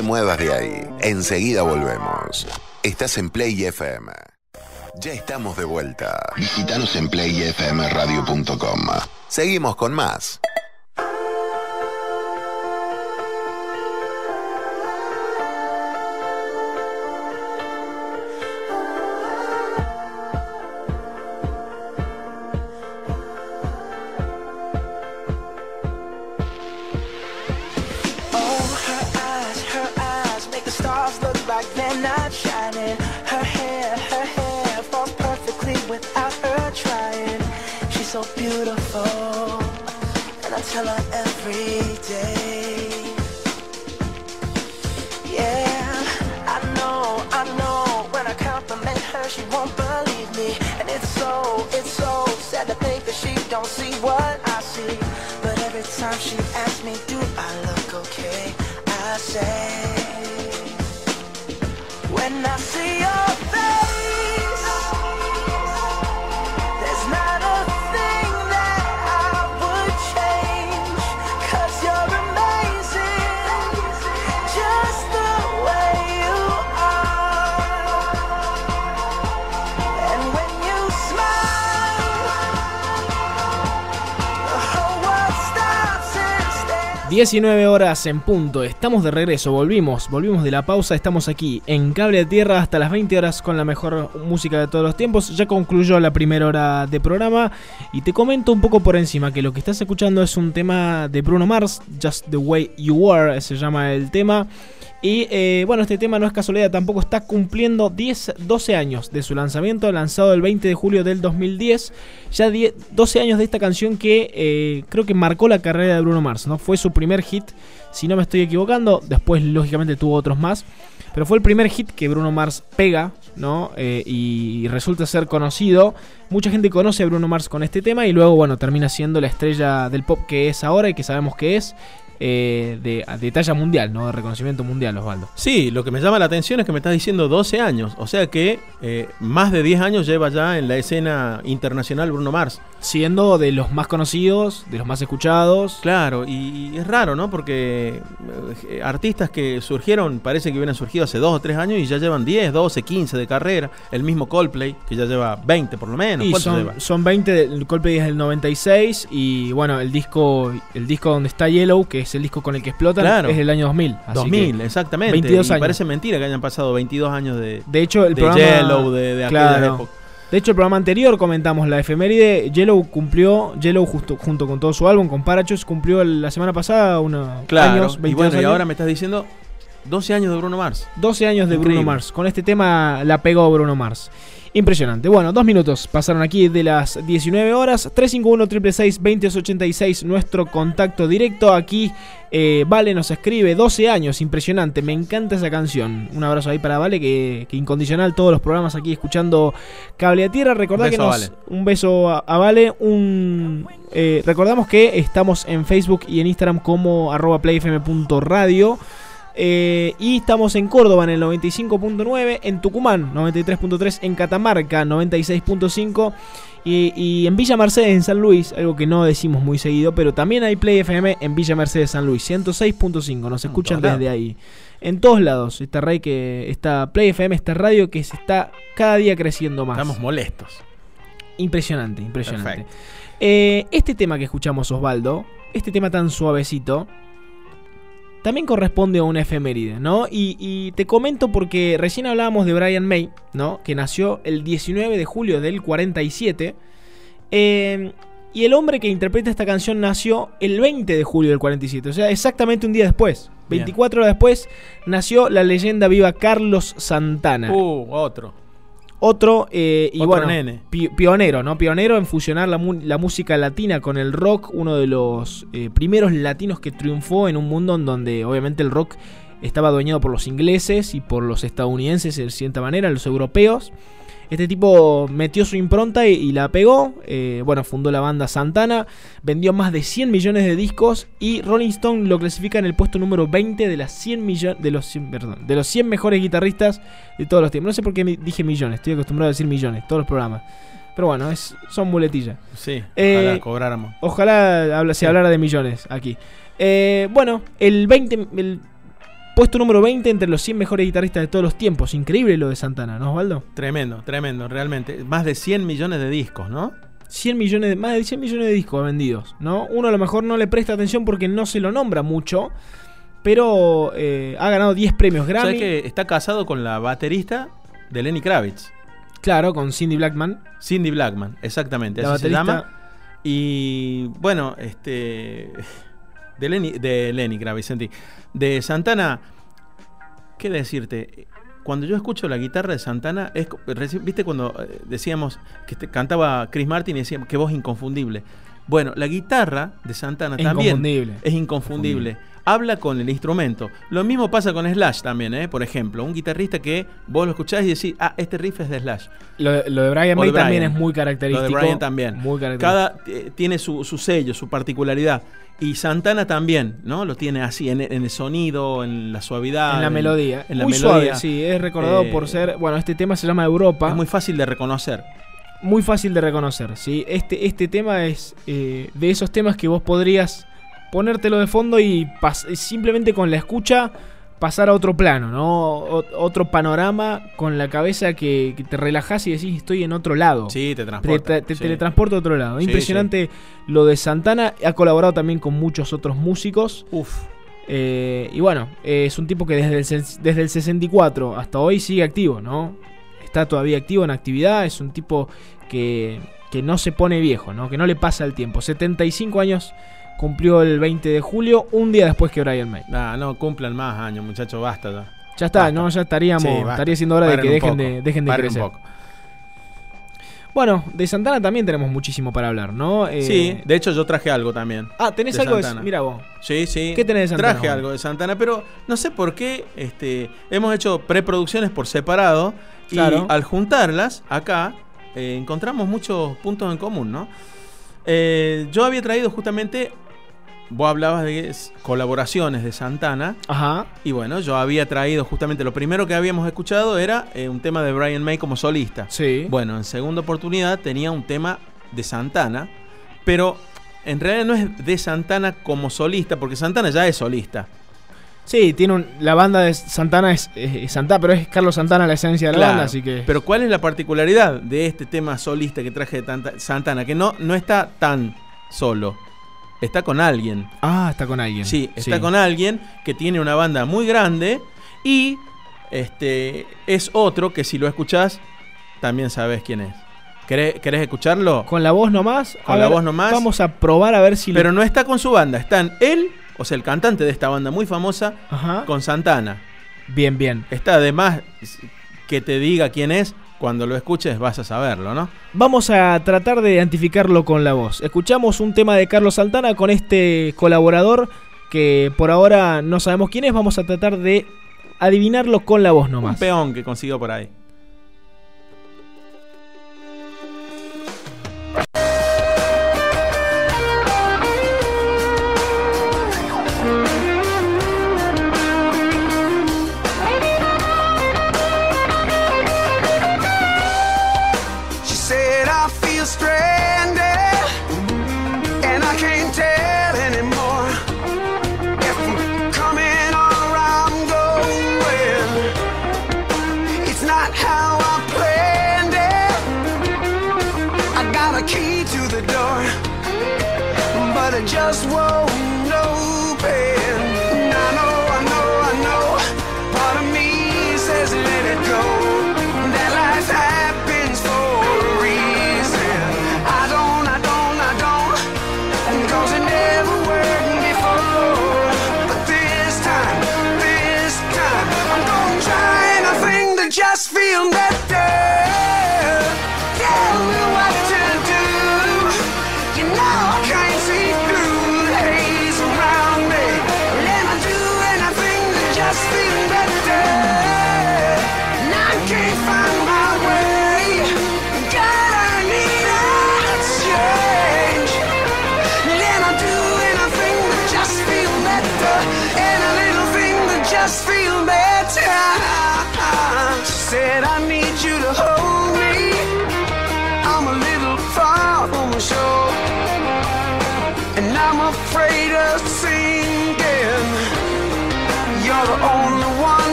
te muevas de ahí. Enseguida volvemos. Estás en Play FM. Ya estamos de vuelta. Visítanos en playfmradio.com. Seguimos con más. 19 horas en punto, estamos de regreso, volvimos, volvimos de la pausa, estamos aquí en Cable a Tierra hasta las 20 horas con la mejor música de todos los tiempos. Ya concluyó la primera hora de programa y te comento un poco por encima que lo que estás escuchando es un tema de Bruno Mars, Just the Way You Are, se llama el tema. Y eh, bueno, este tema no es casualidad, tampoco está cumpliendo 10, 12 años de su lanzamiento, lanzado el 20 de julio del 2010. Ya 10 12 años de esta canción que eh, creo que marcó la carrera de Bruno Mars, ¿no? Fue su primer hit, si no me estoy equivocando. Después, lógicamente, tuvo otros más. Pero fue el primer hit que Bruno Mars pega, ¿no? Eh, y resulta ser conocido. Mucha gente conoce a Bruno Mars con este tema y luego, bueno, termina siendo la estrella del pop que es ahora y que sabemos que es. Eh, de, de talla mundial, ¿no? De reconocimiento mundial, Osvaldo. Sí, lo que me llama la atención es que me estás diciendo 12 años. O sea que eh, más de 10 años lleva ya en la escena internacional Bruno Mars. Siendo de los más conocidos, de los más escuchados. Claro, y, y es raro, ¿no? Porque eh, artistas que surgieron, parece que hubieran surgido hace 2 o 3 años y ya llevan 10, 12, 15 de carrera. El mismo Coldplay, que ya lleva 20 por lo menos. Y ¿Cuánto son, lleva? son 20, el Coldplay es del 96 y bueno, el disco el disco donde está Yellow, que es el disco con el que explotan, Claro. es del año 2000. así 2000, que, exactamente. 22 y años. parece mentira que hayan pasado 22 años de, de hecho, el de programa Yellow, de, de claro. época. De hecho, el programa anterior comentamos la efeméride. Yellow cumplió, Yellow justo, junto con todo su álbum, con Parachutes, cumplió la semana pasada unos Claro, años, y 22 bueno, y ahora me estás diciendo 12 años de Bruno Mars. 12 años de Increíble. Bruno Mars. Con este tema la pegó Bruno Mars. Impresionante. Bueno, dos minutos pasaron aquí de las 19 horas. 351 2286 nuestro contacto directo. Aquí eh, Vale nos escribe 12 años. Impresionante. Me encanta esa canción. Un abrazo ahí para Vale, que, que incondicional todos los programas aquí escuchando Cable a Tierra. Recordá Un que beso a nos. Vale. Un beso a, a Vale. Un, eh, recordamos que estamos en Facebook y en Instagram como arroba playfm.radio. Eh, y estamos en Córdoba en el 95.9, en Tucumán 93.3, en Catamarca 96.5 y, y en Villa Mercedes en San Luis, algo que no decimos muy seguido, pero también hay Play FM en Villa Mercedes San Luis 106.5, nos escuchan desde lados. ahí. En todos lados, esta red que está Play FM, esta radio que se está cada día creciendo más. Estamos molestos. Impresionante, impresionante. Eh, este tema que escuchamos, Osvaldo, este tema tan suavecito, también corresponde a una efeméride, ¿no? Y, y te comento porque recién hablábamos de Brian May, ¿no? Que nació el 19 de julio del 47. eh, y el hombre que interpreta esta canción nació el 20 de julio del 47, o sea, exactamente un día después. Bien. 24 horas después nació la leyenda viva Carlos Santana. Uh, otro. Otro, eh, y Otro bueno, nene. pi- pionero, ¿no? Pionero en fusionar la, la música latina con el rock, uno de los eh, primeros latinos que triunfó en un mundo en donde obviamente el rock estaba adueñado por los ingleses y por los estadounidenses de cierta manera, los europeos. Este tipo metió su impronta y, y la pegó. eh, bueno, fundó la banda Santana, vendió más de 100 millones de discos y Rolling Stone lo clasifica en el puesto número 20 de las 100 millones de los 100, perdón, de los 100 mejores guitarristas de todos los tiempos. No sé por qué dije millones, estoy acostumbrado a decir millones, todos los programas. Pero bueno, es, son muletillas. Sí, Eh, ojalá cobráramos. Ojalá habla- se Sí. hablara de millones aquí. Eh, bueno, el 20, el puesto número 20 entre los 100 mejores guitarristas de todos los tiempos. Increíble lo de Santana, ¿no, Osvaldo? Tremendo, tremendo, realmente. Más de 100 millones de discos, ¿no? 100 millones, de- más de 100 millones de discos vendidos, ¿no? Uno a lo mejor no le presta atención porque no se lo nombra mucho, pero eh, ha ganado 10 premios Grammy. ¿Sabes que está casado con la baterista de Lenny Kravitz? Claro, con Cindy Blackman. Cindy Blackman, exactamente, La así se baterista. llama. Y bueno, este. De Lenny, de Lenny Kravitz, sentí. De Santana, ¿qué decirte? Cuando yo escucho la guitarra de Santana, es, ¿viste cuando eh, decíamos que este- cantaba Chris Martin y decíamos que voz inconfundible? Bueno, la guitarra de Santana Es también inconfundible. es inconfundible. Habla con el instrumento. Lo mismo pasa con Slash también, ¿eh? Por ejemplo, un guitarrista que vos lo escuchás y decís, ah, este riff es de Slash. Lo, de- lo de Brian May de también es muy Lo característico. de Brian también. Muy característico. Cada eh, tiene su, su sello, su particularidad. Y Santana también, ¿no? Lo tiene así, en, en el sonido, en la suavidad. en la melodía. En la muy melodía. suave, sí. Es recordado Eh, por ser. Bueno, este tema se llama Europa. Es muy fácil de reconocer. muy fácil de reconocer, ¿sí? Este, este tema es eh, de esos temas que vos podrías ponértelo de fondo y simplemente con la escucha pasar a otro plano, ¿no? O- otro panorama con la cabeza que, que te relajás y decís estoy en otro lado. Sí, te transporta. te- te sí. teletransporta a otro lado. Sí, Impresionante lo de Santana. Ha colaborado también con muchos otros músicos. Uf, Eh, y bueno, eh, es un tipo que desde el, desde el 64 hasta hoy sigue activo, ¿no? Está todavía activo en actividad, es un tipo que, que no se pone viejo, ¿no? Que no le pasa el tiempo. 75 años cumplió el 20 de julio, un día después que Brian May. nah, no cumplan más años, muchachos, basta ya. Ya está, Basta. ¿no? Ya estaríamos, Sí, estaría siendo hora de que dejen poco, de, dejen de paren un crecer. poco. Bueno, de Santana también tenemos muchísimo para hablar, ¿no? Eh, Sí, de hecho yo traje algo también. Ah, ¿tenés de algo de Santana. Mira vos. Sí, sí. ¿Qué tenés de Santana, Traje algo de Santana, pero no sé por qué este, hemos hecho preproducciones por separado Claro. y al juntarlas acá eh, encontramos muchos puntos en común, ¿no? Eh, yo había traído justamente, vos hablabas de colaboraciones de Santana Ajá. y bueno, yo había traído justamente lo primero que habíamos escuchado era eh, un tema de Brian May como solista. Sí. Bueno, en segunda oportunidad tenía un tema de Santana, pero en realidad no es de Santana como solista, porque Santana ya es solista. Sí, tiene un, la banda de Santana es, es Santana, pero es Carlos Santana la esencia de la Claro, banda, así que. Pero ¿cuál es la particularidad de este tema solista que traje de tanta- Santana? Que no, no está tan solo, está con alguien. Ah, está con alguien. Sí, está con alguien que tiene una banda muy grande y este es otro que si lo escuchás también sabes quién es. ¿Querés, querés escucharlo? Con la voz nomás. Con A la ver, voz nomás. Vamos a probar a ver si. lo- Pero no está con su banda, están él, o sea, el cantante de esta banda muy famosa, Ajá. con Santana. Bien, bien. Está además que te diga quién es, cuando lo escuches vas a saberlo, ¿no? Vamos a tratar de identificarlo con la voz. Escuchamos un tema de Carlos Santana con este colaborador que por ahora no sabemos quién es. Vamos a tratar de adivinarlo con la voz Un nomás. peón que consiguió por ahí.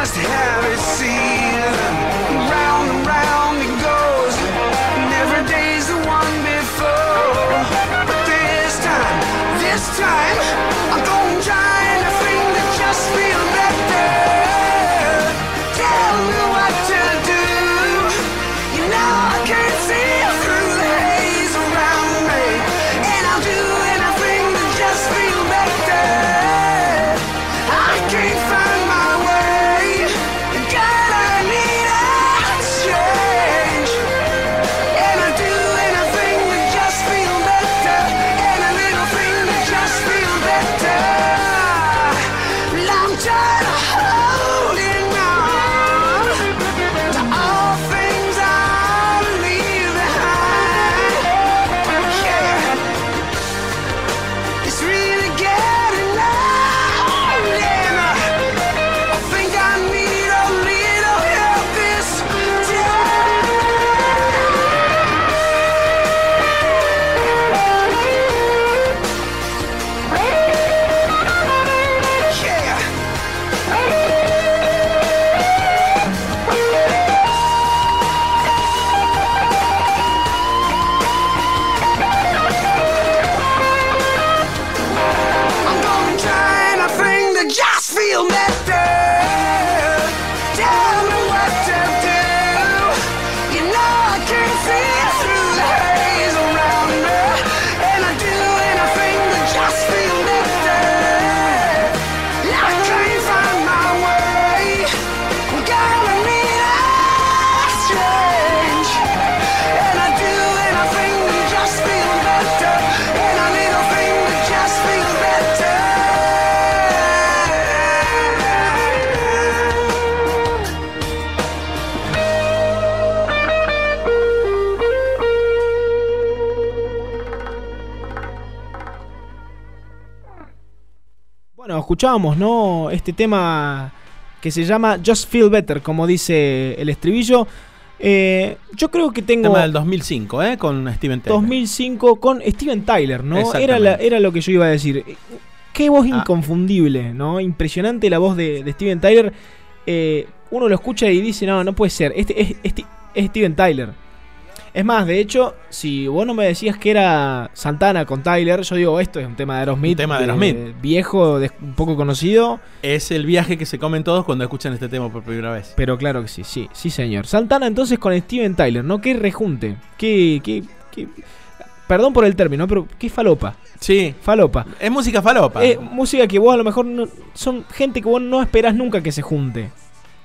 Must have its season. Round and round it goes. And every day's the one before. But this time, this time, escuchábamos, ¿no? Este tema que se llama Just Feel Better, como dice el estribillo. Eh, yo creo que tengo Tema del 2005, ¿eh? Con Steven Taylor. 2005 con Steven Tyler, ¿no? Era, la- era lo que yo iba a decir. Qué voz Ah. inconfundible, ¿no? Impresionante la voz de, de Steven Tyler. Eh, uno lo escucha y dice, no, no puede ser. Este es, este es Steven Tyler. Es más, de hecho, si vos no me decías que era Santana con Tyler, yo digo, esto es un tema de Aerosmith. Un tema de Aerosmith. viejo, de- un poco conocido. Es el viaje que se comen todos cuando escuchan este tema por primera vez. Pero claro que sí, sí, sí, señor. Santana entonces con Steven Tyler, ¿no? Qué rejunte. Qué, qué, qué- Perdón por el término, pero qué falopa. Sí, Falopa. es música falopa. Eh, música que vos a lo mejor no- son gente que vos no esperás nunca que se junte.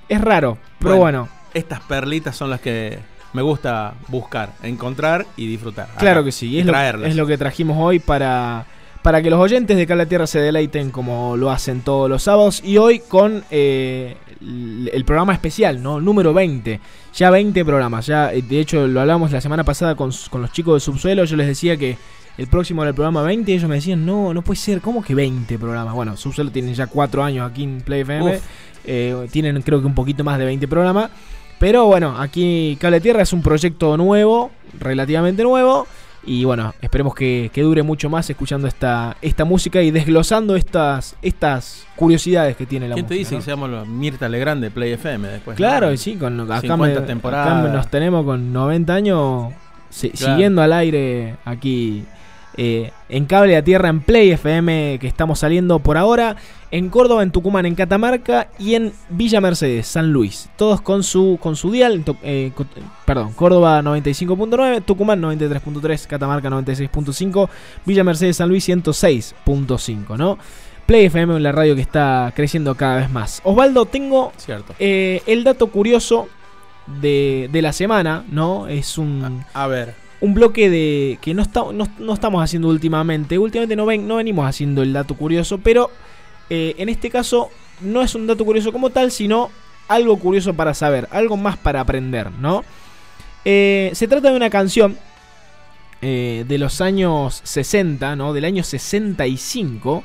Es raro, pero Bueno. bueno, Estas perlitas son las que me gusta buscar, encontrar y disfrutar. claro Acá. que sí. Y Es lo, es lo que trajimos hoy para, para que los oyentes de Cala Tierra se deleiten como lo hacen todos los sábados. Y hoy con eh, el, programa especial, ¿no? Número 20. Ya 20 programas. Ya, eh, de hecho, lo hablamos la semana pasada con, con los chicos de Subsuelo. Yo les decía que el próximo era el programa 20. Y ellos me decían, no, no puede ser. ¿Cómo que 20 programas? Bueno, Subsuelo tiene ya 4 años aquí en Play FM. Eh, tienen creo que un poquito más de 20 programas. Pero bueno, aquí Cable Tierra es un proyecto nuevo, relativamente nuevo. Y bueno, esperemos que, que dure mucho más escuchando esta, esta música y desglosando estas, estas curiosidades que tiene la ¿Quién te música. dice ¿no? que seamos los Mirta Legrand de Play FM después? Claro, ¿no? y sí, con, acá, 50 me- acá temporadas. nos tenemos con 90 años si- Claro. siguiendo al aire aquí eh, en Cable a Tierra en Play FM que estamos saliendo por ahora en Córdoba, en Tucumán, en Catamarca y en Villa Mercedes, San Luis. Todos con su, con su dial, eh, perdón, Córdoba 95.9, Tucumán 93.3, Catamarca 96.5, Villa Mercedes, San Luis 106.5, ¿no? Play FM, la radio que está creciendo cada vez más. Osvaldo, tengo Cierto. eh, el dato curioso de, de la semana, ¿no? Es un, A ver, un bloque de que no, está- no, no estamos haciendo últimamente. Últimamente no, ven, no venimos haciendo el dato curioso, pero eh, en este caso no es un dato curioso como tal, sino algo curioso para saber, algo más para aprender, ¿no? Eh, se trata de una canción eh, de los años 60, ¿no? Del año 65.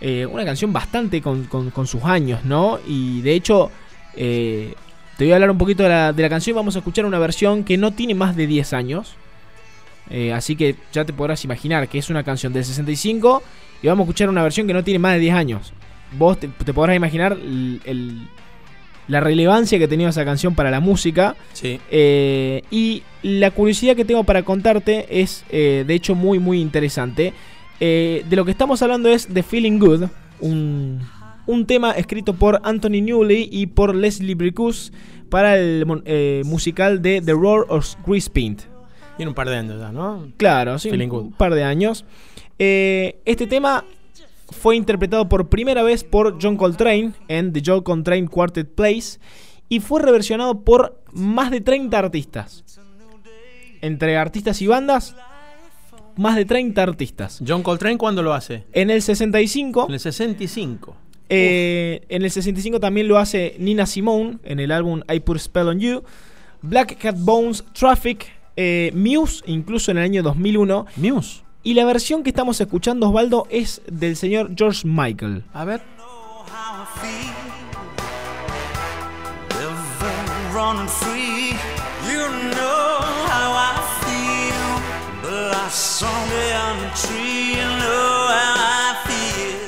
eh, una canción bastante con, sus años, ¿no? Y de hecho, te voy a hablar un poquito de la, de la canción. Vamos a escuchar una versión que no tiene más de 10 años. Así que ya te podrás imaginar que es una canción del 65 y vamos a escuchar una versión que no tiene más de 10 años. Vos te, te podrás imaginar el- el- la relevancia que tenía esa canción para la música. sí. Eh, y la curiosidad que tengo para contarte es, eh, de hecho, muy, muy interesante. Eh, de lo que estamos hablando es The Feeling Good, un, un tema escrito por Anthony Newley y por Leslie Bricus para el musical de The Roar of Grease Paint. Tiene un par de años ya, ¿no? Claro, sí, Feeling un Good. par de años. Eh, este tema fue interpretado por primera vez por John Coltrane en The John Coltrane Quartet Plays y fue reversionado por más de 30 artistas. Entre artistas y bandas, más de 30 artistas. John Coltrane, ¿cuándo lo hace? En el 65, En el 65. eh, en el 65 también lo hace Nina Simone en el álbum I Put a Spell on You. Black Cat Bones, Traffic, eh, Muse, incluso en el año 2001. Muse. Y la versión que estamos escuchando, Osvaldo, es del señor George Michael. A ver.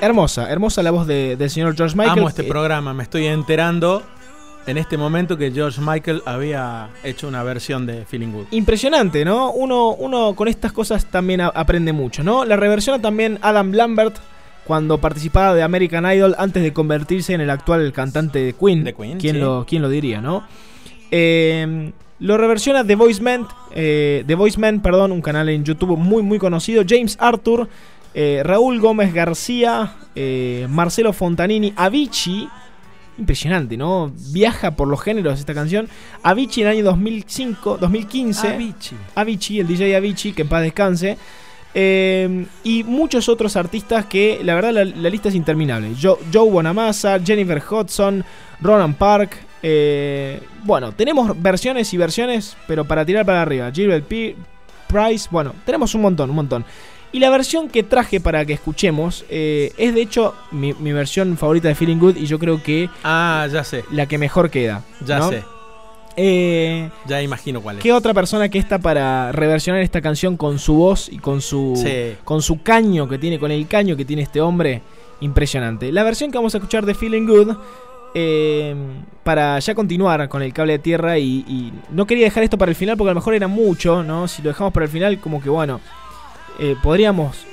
Hermosa, hermosa la voz de- del señor George Michael. Amo este Eh, programa. Me estoy enterando en este momento que George Michael había hecho una versión de Feeling Good. Impresionante, ¿no? Uno, uno con estas cosas también aprende mucho, ¿no? La reversiona también Adam Lambert cuando participaba de American Idol antes de convertirse en el actual cantante de Queen. De Queen, ¿Quién, sí. lo, quién lo diría, no? Eh, lo reversiona The Voice Man, eh, The Voice Man, perdón, un canal en YouTube muy muy conocido. James Arthur, eh, Raúl Gómez García, eh, Marcelo Fontanini, Avicii. Impresionante, ¿no? Viaja por los géneros esta canción. Avicii en el año 2005, 2015. Avicii. Avicii, el DJ Avicii, que en paz descanse. Eh, y muchos otros artistas que, la verdad, la, la lista es interminable. Jo- Joe Bonamassa, Jennifer Hudson, Ronan Park. eh, bueno, tenemos versiones y versiones, pero para tirar para arriba. Gilbert, Pi- Price. Bueno, tenemos un montón, un montón. Y la versión que traje para que escuchemos eh, es de hecho mi, mi versión favorita de Feeling Good y yo creo que Ah, ya sé, la que mejor queda. ya ¿no? sé. Eh, Ya imagino cuál es. ¿Qué otra persona que está para reversionar esta canción con su voz y con su Sí. con su caño que tiene, con el caño que tiene este hombre? Impresionante. La versión que vamos a escuchar de Feeling Good, eh, para ya continuar con el cable de tierra y, y no quería dejar esto para el final porque a lo mejor era mucho, ¿no? Si lo dejamos para el final, como que bueno, eh, podríamos,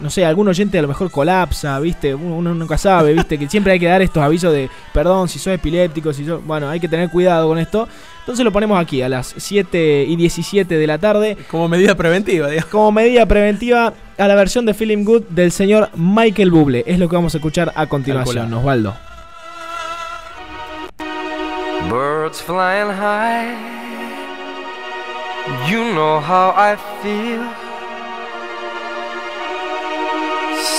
no sé, algún oyente a lo mejor colapsa, ¿viste? Uno, uno nunca sabe, ¿viste? Que siempre hay que dar estos avisos de, perdón, si sos epiléptico, si sos... Bueno, hay que tener cuidado con esto. Entonces lo ponemos aquí a las 7 y 17 de la tarde Como medida preventiva, digamos. como medida preventiva a la versión de Feeling Good del señor Michael Bublé. Es lo que vamos a escuchar a continuación, Calculado. Osvaldo. Birds flying high, you know how I feel.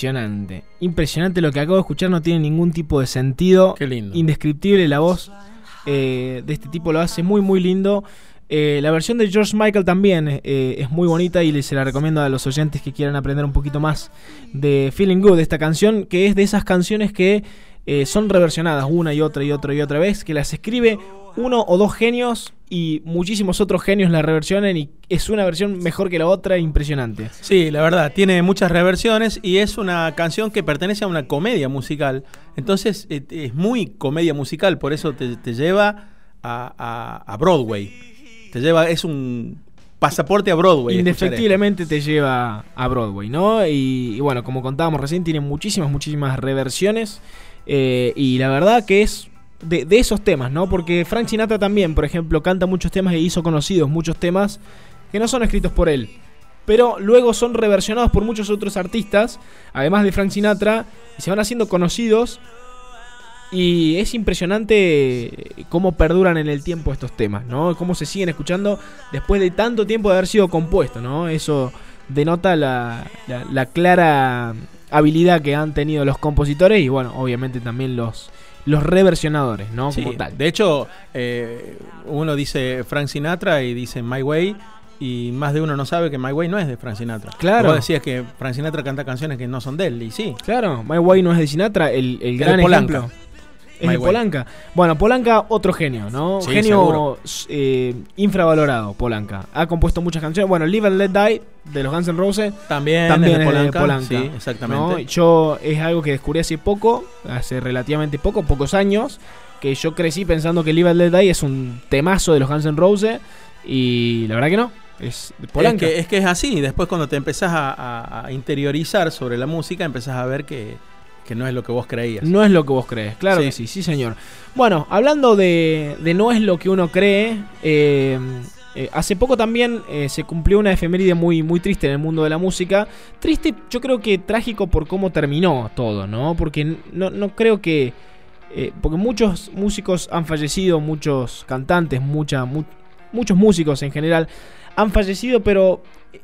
Impresionante. Impresionante lo que acabo de escuchar, no tiene ningún tipo de sentido. Qué lindo. Indescriptible la voz eh, de este tipo, lo hace muy, muy lindo. Eh, la versión de George Michael también eh, es muy bonita y se la recomiendo a los oyentes que quieran aprender un poquito más de Feeling Good, esta canción, que es de esas canciones que eh, son reversionadas una y otra y otra y otra vez, que las escribe uno o dos genios y muchísimos otros genios la reversionan y es una versión mejor que la otra, impresionante. Sí, la verdad, tiene muchas reversiones y es una canción que pertenece a una comedia musical. Entonces eh, es muy comedia musical, por eso te, te lleva a, a- a Broadway. Te lleva, es un pasaporte a Broadway. Indefectiblemente te lleva a Broadway, ¿no? Y, y bueno, como contábamos recién, tiene muchísimas, muchísimas reversiones. eh, y la verdad que es de, esos temas, ¿no? Porque Frank Sinatra también, por ejemplo, canta muchos temas e hizo conocidos muchos temas que no son escritos por él. Pero luego son reversionados por muchos otros artistas, además de Frank Sinatra, y se van haciendo conocidos. Y es impresionante cómo perduran en el tiempo estos temas, ¿no? Cómo se siguen escuchando después de tanto tiempo de haber sido compuestos, ¿no? Eso denota la, la- la clara habilidad que han tenido los compositores y, bueno, obviamente también los, los reversionadores, ¿no? Sí, Como tal. De hecho, eh, uno dice Frank Sinatra y dice My Way. Y más de uno no sabe que My Way no es de Frank Sinatra. Claro. Vos decías que Frank Sinatra canta canciones que no son de él, y sí. Claro, My Way no es de Sinatra, el, el gran ejemplo. Es My de Way. Polanca. Bueno, Polanca, otro genio, ¿no? Sí, genio eh, infravalorado, Polanca. Ha compuesto muchas canciones. Bueno, Live and Let Die de los Guns N' Roses También, también es de Polanca. Polanca. Sí, exactamente. ¿no? Yo es algo que descubrí hace poco, hace relativamente poco, pocos años, que yo crecí pensando que Live and Let Die es un temazo de los Guns N' Roses y la verdad que no, es de Polanca. Es que, es que es así. Después cuando te empezás a, a- a interiorizar sobre la música, empezás a ver que, que no es lo que vos creías. No es lo que vos crees, claro Sí. que sí, sí señor. Bueno, hablando de, de no es lo que uno cree, eh, eh, hace poco también eh, se cumplió una efeméride muy, muy triste en el mundo de la música. Triste, yo creo que trágico por cómo terminó todo, ¿no? Porque no, no creo que... porque muchos músicos han fallecido, muchos cantantes, mucha, mu- muchos músicos en general han fallecido, pero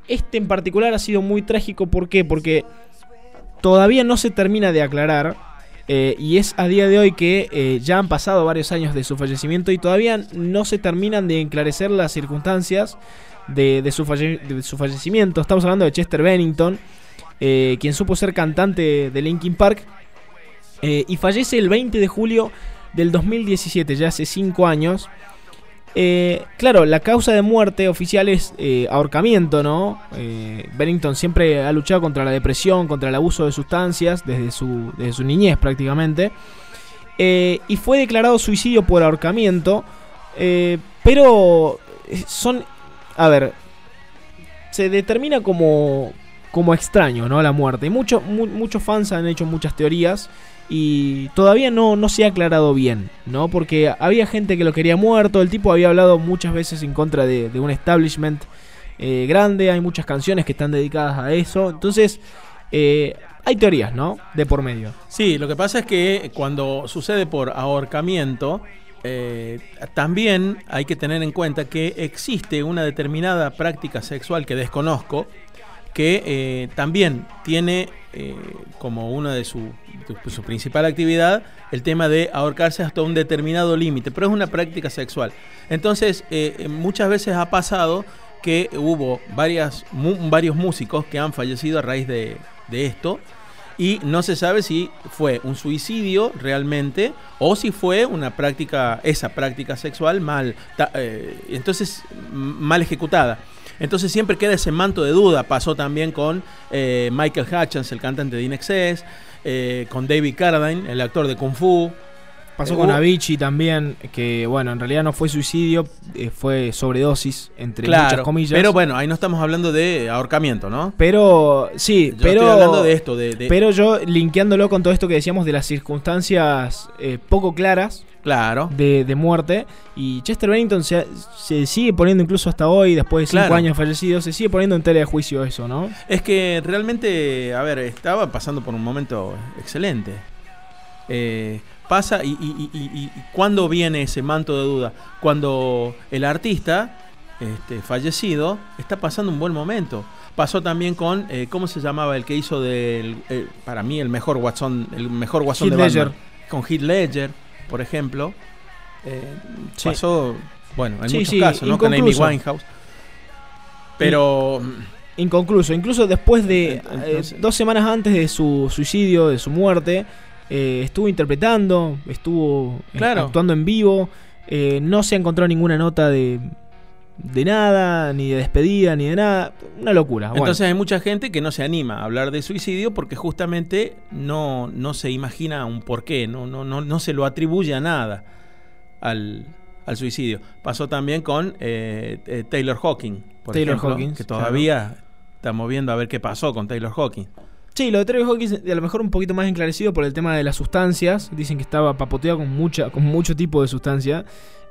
este en particular ha sido muy trágico. ¿Por qué? Porque todavía no se termina de aclarar. eh, y es a día de hoy que eh, ya han pasado varios años de su fallecimiento y todavía no se terminan de enclarecer las circunstancias de, su, fallecimiento. Estamos hablando de Chester Bennington, eh, quien supo ser cantante de Linkin Park y fallece el 20 de julio del 2017, ya hace 5 años. Eh, claro, la causa de muerte oficial es eh, ahorcamiento, ¿no? Eh, Bennington siempre ha luchado contra la depresión, contra el abuso de sustancias desde su, desde su niñez prácticamente. Y fue declarado suicidio por ahorcamiento. pero son... A ver, se determina como, como extraño, ¿no? La muerte. Y mucho- mu- muchos fans han hecho muchas teorías y todavía no, no se ha aclarado bien, ¿no? Porque había gente que lo quería muerto, el tipo había hablado muchas veces en contra de, un establishment eh, grande, hay muchas canciones que están dedicadas a eso, entonces eh, hay teorías, ¿no? De por medio. Sí, lo que pasa es que cuando sucede por ahorcamiento, eh, también hay que tener en cuenta que existe una determinada práctica sexual que desconozco, que eh, también tiene eh, como una de su, su principal actividad el tema de ahorcarse hasta un determinado límite, pero es una práctica sexual. Entonces, eh, muchas veces ha pasado que hubo varias, mu- varios músicos que han fallecido a raíz de, de esto y no se sabe si fue un suicidio realmente o si fue una práctica, esa práctica sexual mal, eh, entonces mal ejecutada. Entonces siempre queda ese manto de duda. Pasó también con eh, Michael Hutchins, el cantante de Inexcess, eh, con David Carradine, el actor de Kung Fu. Pasó Eh, con Avicii también, que bueno, en realidad no fue suicidio, eh, fue sobredosis, entre muchas comillas. pero bueno, ahí no estamos hablando de ahorcamiento, ¿no? Pero, sí, Yo pero... estoy hablando de esto, de, de- Pero yo, linkeándolo con todo esto que decíamos de las circunstancias eh, poco claras claro. de, de muerte, y Chester Bennington se, se sigue poniendo incluso hasta hoy, después de cinco Claro. años fallecido, se sigue poniendo en tela de juicio eso, ¿no? Es que realmente, a ver, estaba pasando por un momento excelente. Eh, pasa y, y, y, ¿cuándo viene ese manto de duda? Cuando el artista este, fallecido está pasando un buen momento. Pasó también con, eh, ¿cómo se llamaba? El que hizo del, eh, para mí, el mejor Watson, el mejor Watson Heath de Batman. Ledger. Con Heath Ledger, por ejemplo. Eh, Sí. Pasó Bueno, en Sí, muchos sí, casos, ¿no? Con Amy. Winehouse. Pero Inconcluso. Incluso después de Entonces- dos semanas antes de su suicidio, de su muerte, eh, estuvo interpretando, estuvo eh, Claro. actuando en vivo. eh, no se encontró ninguna nota de, de nada, ni de despedida, ni de nada. Una locura. Bueno, entonces hay mucha gente que no se anima a hablar de suicidio porque justamente no, no se imagina un porqué, no, no, no, no se lo atribuye a nada al, al suicidio. Pasó también con eh, eh, Taylor Hawking, por Taylor ejemplo, Hawkins, que todavía estamos viendo a ver qué pasó con Taylor Hawking. Sí, lo de Trevor Hawkins a lo mejor un poquito más enclarecido por el tema de las sustancias. Dicen que estaba papoteado con mucha, con mucho tipo de sustancia.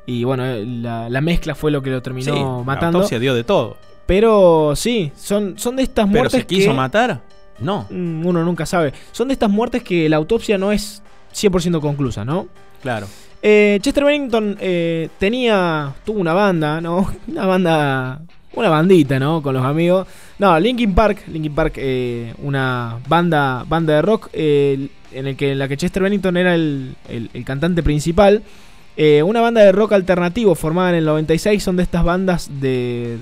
Y bueno, eh, la, la mezcla fue lo que lo terminó Sí, La matando. autopsia dio de todo. Pero sí, son, son de estas Pero muertes se quiso que matar. No, mm, uno nunca sabe. Son de estas muertes que la autopsia no es 100% conclusa, ¿no? claro. Eh, Chester Bennington eh, tenía, tuvo una banda, ¿no? [laughs] Una banda, una bandita, ¿no? Con los amigos. No, Linkin Park, Linkin Park, eh, una banda, banda de rock eh, en, el que, la que Chester Bennington era el, el- cantante principal. Eh, una banda de rock alternativo formada en el 96, son de estas bandas de,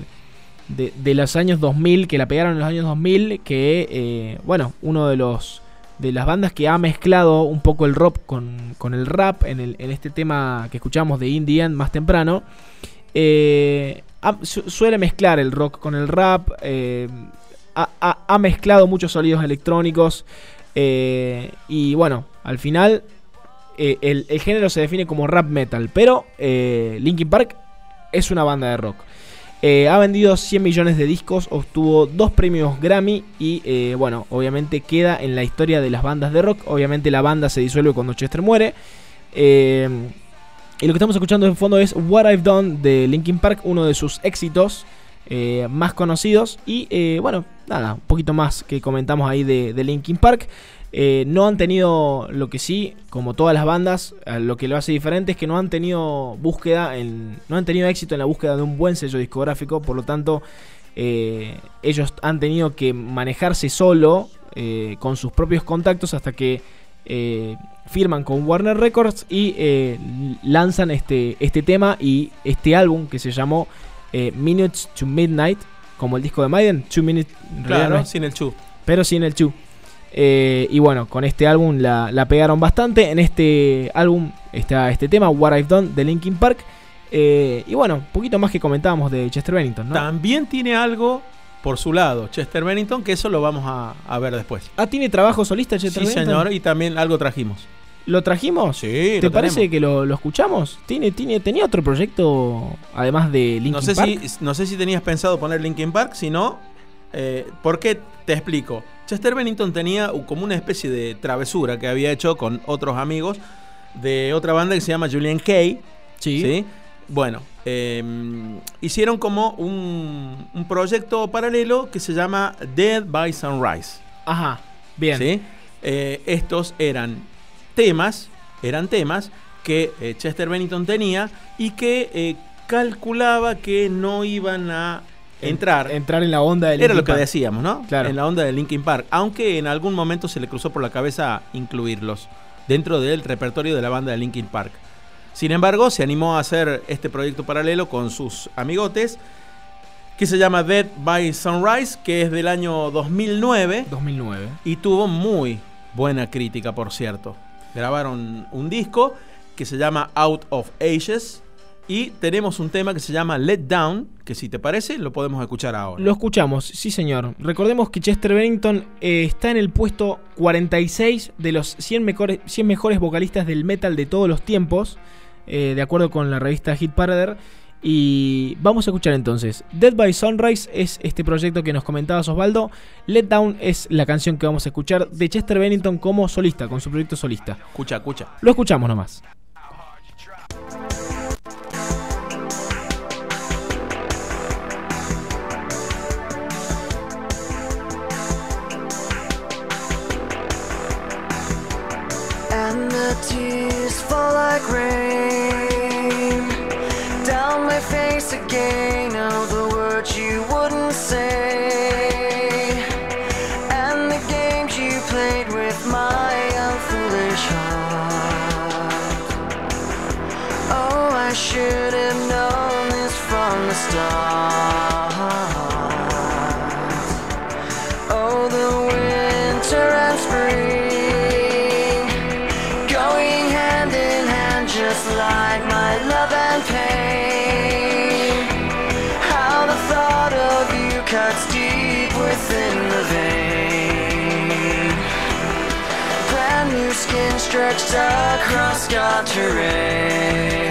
de, de los años 2000, que la pegaron en los años 2000, que, bueno, uno de los de las bandas que ha mezclado un poco el rock con, con el rap en, el- en este tema que escuchamos de Indie End más temprano. Eh, suele mezclar el rock con el rap. eh, ha, mezclado muchos sonidos electrónicos. eh, y bueno, al final eh, el, género se define como rap metal. Pero Linkin Park es una banda de rock. Ha vendido 100 millones de discos, obtuvo dos premios Grammy y bueno, obviamente queda en la historia de las bandas de rock. Obviamente la banda se disuelve cuando Chester muere. Eh, y lo que estamos escuchando en fondo es What I've Done de Linkin Park, uno de sus éxitos eh, más conocidos. Y eh, bueno, nada, un poquito más que comentamos ahí de, Linkin Park. Eh, no han tenido lo que sí, como todas las bandas, lo que lo hace diferente es que no han tenido búsqueda, no han tenido éxito en la búsqueda de un buen sello discográfico, por lo tanto ellos han tenido que manejarse solo con sus propios contactos hasta que firman con Warner Records y eh, lanzan este, este tema y este álbum que se llamó eh, Minutes to Midnight, como el disco de Maiden, Two Minutes, no Claro, sin el chu. pero sin el Chu. Eh, y bueno, con este álbum la, la pegaron bastante. En este álbum está este tema, What I've Done, de Linkin Park. Y bueno, un poquito más que comentábamos de Chester Bennington, ¿no? También tiene algo por su lado, Chester Bennington, que eso lo vamos a, a ver después. Ah, ¿tiene trabajo solista Chester Sí, Bennington? señor, y también algo trajimos. ¿Lo trajimos? Sí, ¿Te lo parece tenemos. que lo, lo escuchamos? ¿Tiene, tiene, ¿Tenía otro proyecto además de Linkin No sé, Park? si, no sé si tenías pensado poner Linkin Park, si no, eh, ¿por qué? Te explico. Chester Bennington tenía como una especie de travesura que había hecho con otros amigos de otra banda que se llama Julian Kay. Sí. Bueno, eh, hicieron como un, un proyecto paralelo que se llama Dead by Sunrise. Ajá, bien. ¿sí? Eh, estos eran temas, eran temas que eh, Chester Bennington tenía y que eh, calculaba que no iban a entrar. Entrar en la onda de Era Linkin lo que Park. decíamos, ¿no? Claro. En la onda de Linkin Park. Aunque en algún momento se le cruzó por la cabeza incluirlos dentro del repertorio de la banda de Linkin Park. Sin embargo, se animó a hacer este proyecto paralelo con sus amigotes, que se llama Dead by Sunrise, que es del año 2009 2009. y tuvo muy buena crítica, por cierto. Grabaron un disco que se llama Out of Ages y tenemos un tema que se llama Let Down, que si te parece lo podemos escuchar ahora. Lo escuchamos, sí señor. Recordemos que Chester Bennington eh, está en el puesto 46 de los 100 mejores, 100 mejores vocalistas del metal de todos los tiempos, eh, de acuerdo con la revista Hit Parader. Y vamos a escuchar entonces. Dead by Sunrise es este proyecto que nos comentaba Osvaldo. Let Down es la canción que vamos a escuchar de Chester Bennington como solista, con su proyecto solista. Escucha, escucha. Lo escuchamos nomás. And the tears like rain down my face again. Of the words you wouldn't say, and the games you played with my young foolish heart. Oh, I should have known this from the stars. Just like my love and pain. How the thought of you cuts deep within the vein. Brand new skin stretched across scarred terrain.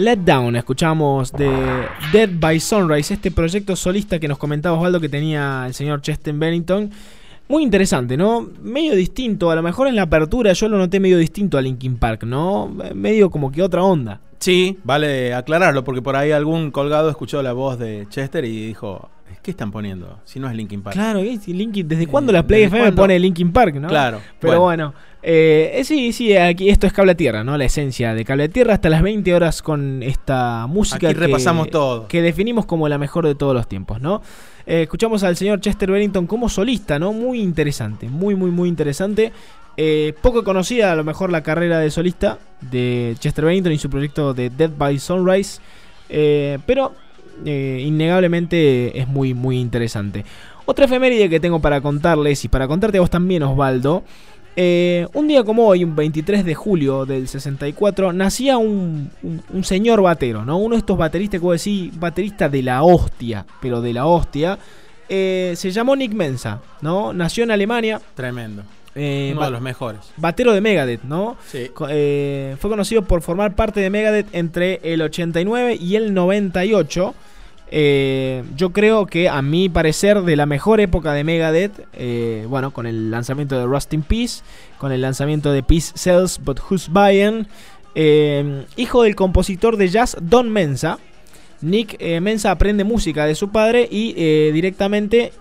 Let Down, escuchamos de Dead by Sunrise, este proyecto solista que nos comentaba Osvaldo que tenía el señor Chester Bennington. Muy interesante, ¿no? Medio distinto, a lo mejor en la apertura yo lo noté medio distinto a Linkin Park, ¿no? Medio como que otra onda. Sí, vale aclararlo, porque por ahí algún colgado escuchó la voz de Chester y dijo, ¿qué están poniendo? Si no es Linkin Park. Claro, ¿y si Linkin- ¿desde cuándo Eh, la Play ¿desde FM cuándo? pone Linkin Park, no? Claro, Pero bueno, eh, eh, sí, sí, aquí esto es Cable Tierra, ¿no? La esencia de Cable Tierra hasta las 20 horas con esta música Aquí repasamos todo. que definimos como la mejor de todos los tiempos, ¿no? Eh, escuchamos al señor Chester Bennington como solista, ¿no? Muy interesante, muy, muy, muy interesante. Eh, poco conocida a lo mejor la carrera de solista de Chester Bennington y su proyecto de Dead by Sunrise, eh, pero eh, innegablemente es muy, muy interesante. Otra efeméride que tengo para contarles y para contarte a vos también, Osvaldo. un día como hoy, un 23 de julio del 64, nacía un, un- señor batero, ¿no? Uno de estos bateristas que vos baterista de la hostia, pero de la hostia. se llamó Nick Mensa, ¿no? Nació en Alemania. Tremendo. Eh, Uno de los mejores. Batero de Megadeth, ¿no? Sí. Eh, fue conocido por formar parte de Megadeth entre el 89 y el 98. Eh, yo creo que, a mi parecer, de la mejor época de Megadeth, bueno, con el lanzamiento de Rust in Peace, con el lanzamiento de Peace Sells But Who's Buying, hijo del compositor de jazz Don Mensa. Nick Mensa aprende música de su padre y directamente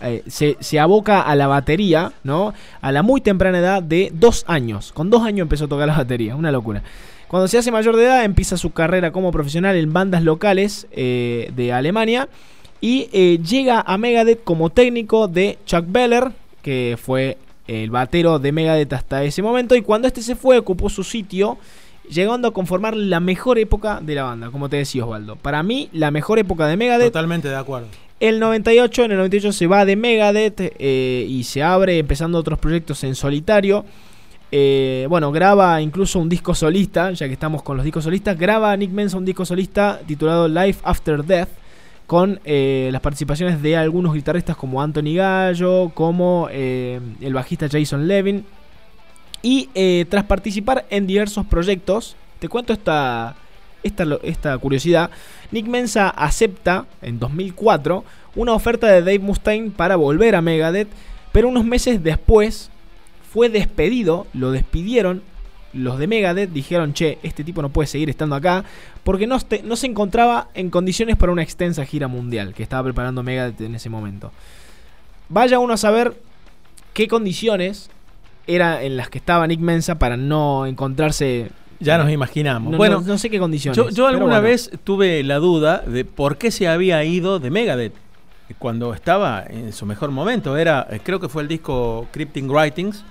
eh, se, se aboca a la batería, ¿no? A la muy temprana edad de dos años. Con dos años empezó a tocar la batería, una locura. Cuando se hace mayor de edad, empieza su carrera como profesional en bandas locales eh, de Alemania y eh, llega a Megadeth como técnico de Chuck Beller, que fue el batero de Megadeth hasta ese momento. Y cuando este se fue, ocupó su sitio, llegando a conformar la mejor época de la banda, como te decía Osvaldo. Para mí, la mejor época de Megadeth Totalmente de acuerdo. El 98, en el 98 se va de Megadeth eh, y se abre empezando otros proyectos en solitario. Eh, bueno, graba incluso un disco solista, ya que estamos con los discos solistas. Graba Nick Mensa un disco solista titulado Life After Death, con eh, las participaciones de algunos guitarristas como Anthony Gallo, como el bajista Jason Levin. Y tras participar en diversos proyectos, te cuento esta, esta, curiosidad. Nick Mensa acepta en 2004 una oferta de Dave Mustaine para volver a Megadeth, pero unos meses después fue despedido, lo despidieron. Los de Megadeth dijeron, che, este tipo no puede seguir estando acá, porque no, se encontraba en condiciones para una extensa gira mundial que estaba preparando Megadeth en ese momento. Vaya uno a saber qué condiciones era en las que estaba Nick Mensa para no encontrarse. Ya nos imaginamos. No, bueno, no- no sé qué condiciones. yo, alguna bueno. vez tuve la duda de por qué se había ido de Megadeth cuando estaba en su mejor momento. Era, eh, creo que fue el disco Cryptic Writings,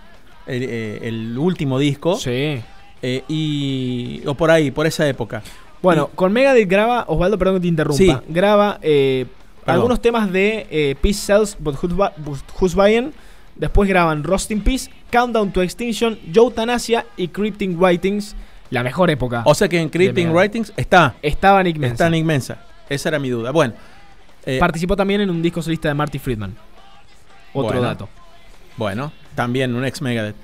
el, eh, el último disco. Sí. eh, y o por ahí, por esa época. Bueno, con Megadeth graba, Osvaldo, perdón que te interrumpa, Sí. graba eh, algunos temas de eh, Peace Sells, but Who's Ba- but Who's Buying. Después graban Rust in Peace, Countdown to Extinction, Joe Tanasia y Cryptic Writings, la mejor época. O sea que en Megadeth. Writings está, Estaba Nick Mensa. está Nick Mensa. Esa era mi duda. Bueno, eh, Participó también en un disco solista de Marty Friedman. Otro Bueno. dato. Bueno, también un ex Megadeth.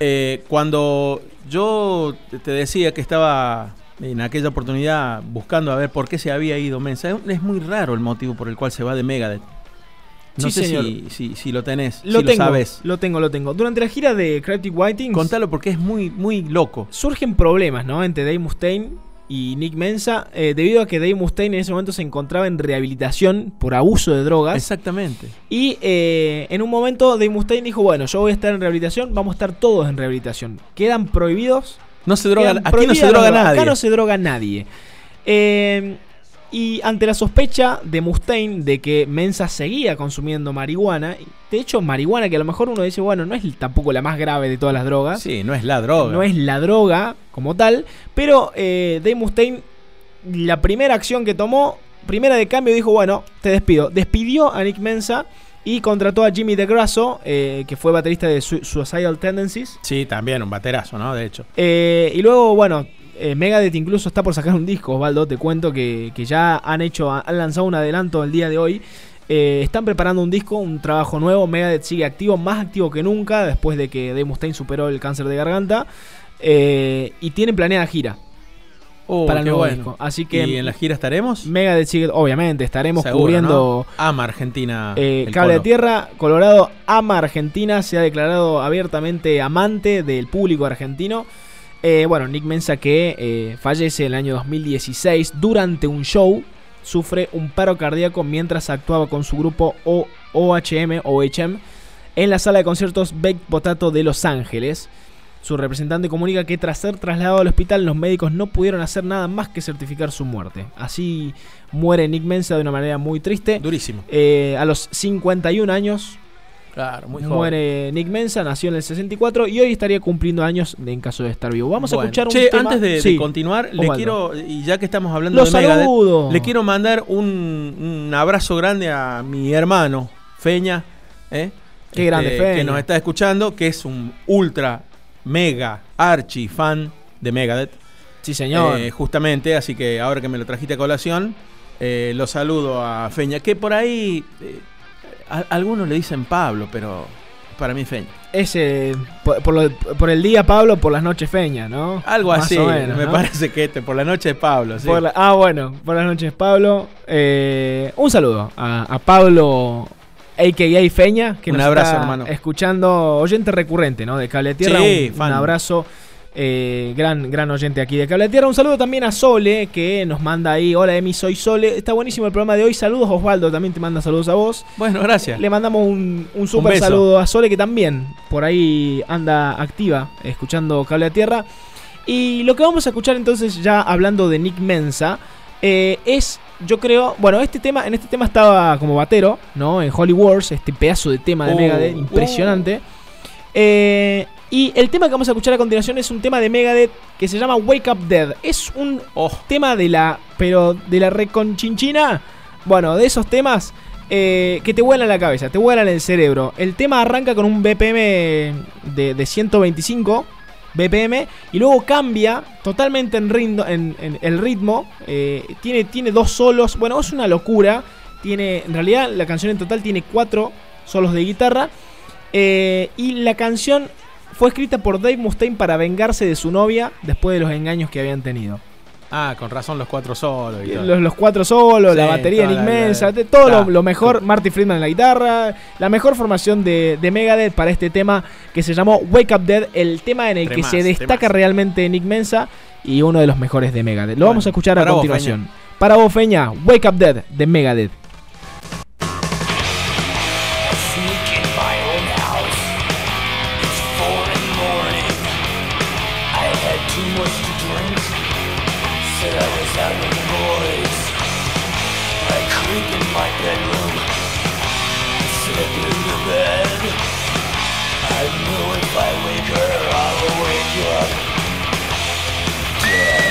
Eh, cuando yo te decía que estaba en aquella oportunidad buscando a ver por qué se había ido Mensa, es muy raro el motivo por el cual se va de Megadeth. No Sí, sé señor. si, si, si lo tenés, Lo si tengo, lo sabes. lo tengo, lo tengo. Durante la gira de Cryptic Writings Contalo porque es muy, muy loco. surgen problemas, ¿no? Entre Dave Mustaine y Nick Mensa, eh, debido a que Dave Mustaine en ese momento se encontraba en rehabilitación por abuso de drogas. Exactamente. Y eh, en un momento Dave Mustaine dijo, bueno, yo voy a estar en rehabilitación, vamos a estar todos en rehabilitación. Quedan prohibidos. No se droga, aquí no se droga nadie. Acá no se droga nadie. Eh, y ante la sospecha de Mustaine de que Mensa seguía consumiendo marihuana, de hecho marihuana que a lo mejor uno dice, bueno, no es tampoco la más grave de todas las drogas. Sí, no es la droga. No es la droga como tal, pero eh, Dave Mustaine, la primera acción que tomó, primera de cambio, dijo, bueno, te despido. Despidió a Nick Mensa y contrató a Jimmy DeGrasso, eh, que fue baterista de Su- Suicidal Tendencies. Sí, también un baterazo, ¿no? De hecho. Eh, y luego, bueno, eh, Megadeth incluso está por sacar un disco, Osvaldo, te cuento que, que ya han hecho, han lanzado un adelanto el día de hoy. Eh, están preparando un disco, un trabajo nuevo. Megadeth sigue activo, más activo que nunca, después de que Dave Mustaine superó el cáncer de garganta. Eh, y tienen planeada gira Oh, para el nuevo bueno. disco. Así que ¿Y en la gira estaremos? Megadeth sigue, obviamente, estaremos Seguro, cubriendo ¿no? Ama Argentina. eh, Cable de. Tierra. Colorado ama Argentina, se ha declarado abiertamente amante del público argentino. Eh, bueno, Nick Mensa que eh, fallece en el año 2016 durante un show, sufre un paro cardíaco mientras actuaba con su grupo O- OHM, OHM en la sala de conciertos Baked Potato de Los Ángeles. Su representante comunica que tras ser trasladado al hospital los médicos no pudieron hacer nada más que certificar su muerte. Así muere Nick Mensa de una manera muy triste. Durísimo. Eh, a los 51 años Claro, muy joven. muere Nick Mensa, nació en el 64 y hoy estaría cumpliendo años en caso de estar vivo. Vamos a escuchar un che, tema. antes de, continuar, le quiero, y ya que estamos hablando Los de Megadeth, saludo. le quiero mandar un, un abrazo grande a mi hermano, Feña, ¿eh? Qué grande, Feña. que nos está escuchando, que es un ultra, mega, archi fan de Megadeth. Sí, señor. Eh, justamente, así que ahora que me lo trajiste a colación, eh, lo saludo a Feña, que por ahí eh, a- algunos le dicen Pablo, pero para mí Feña. Ese, por, por lo- por el día Pablo, por las noches Feña, ¿no? Algo Más así, menos, me ¿no? parece que este, por la noche Pablo. sí. La- ah, bueno, por las noches Pablo. Eh, un saludo a, a Pablo, a.k.a. Feña, que Un nos abrazo, está hermano. escuchando, oyente recurrente, ¿no? De Cable Tierra. Sí, un, un abrazo. Eh, gran, gran oyente aquí de Cable Tierra. Un saludo también a Sole, que nos manda ahí. Hola Emi, soy Sole. Está buenísimo el programa de hoy. Saludos Osvaldo, también te manda saludos a vos. Bueno, gracias. Le mandamos un, un super saludo a Sole, que también por ahí anda activa, escuchando Cable a Tierra. Y lo que vamos a escuchar entonces, ya hablando de Nick Mensa, eh, es, yo creo, bueno, este tema, en este tema estaba como batero, ¿no? En Holy Wars, este pedazo de tema de Oh, Megadeth, impresionante. Eh, y el tema que vamos a escuchar a continuación es un tema de Megadeth que se llama Wake Up Dead. Es un Oh, tema de la. Pero de la reconchinchina. Bueno, de esos temas eh, que te vuelan la cabeza, te vuelan el cerebro. El tema arranca con un BPM de, de 125 BPM y luego cambia totalmente en, en, en el ritmo. eh, tiene, tiene dos solos. Bueno, es una locura. Tiene, en realidad, la canción en total tiene cuatro solos de guitarra. eh, y la canción fue escrita por Dave Mustaine para vengarse de su novia después de los engaños que habían tenido. ah, con razón los cuatro solos y todo. Los, los cuatro solos, la batería la- inmensa, la- todo lo, mejor. Marty Friedman en la guitarra, la mejor formación de, de Megadeth para este tema que se llamó Wake Up Dead, el tema en el que se destaca realmente Nick Mensa y uno de los mejores de Megadeth. Lo Bueno, vamos a escuchar a vos, continuación. para vos, Feña, Wake Up Dead de Megadeth. Too much to drink. Said I was having the boys. I creep in my bedroom. Slip into bed. I know if I wake her, I'll wake up. Dead.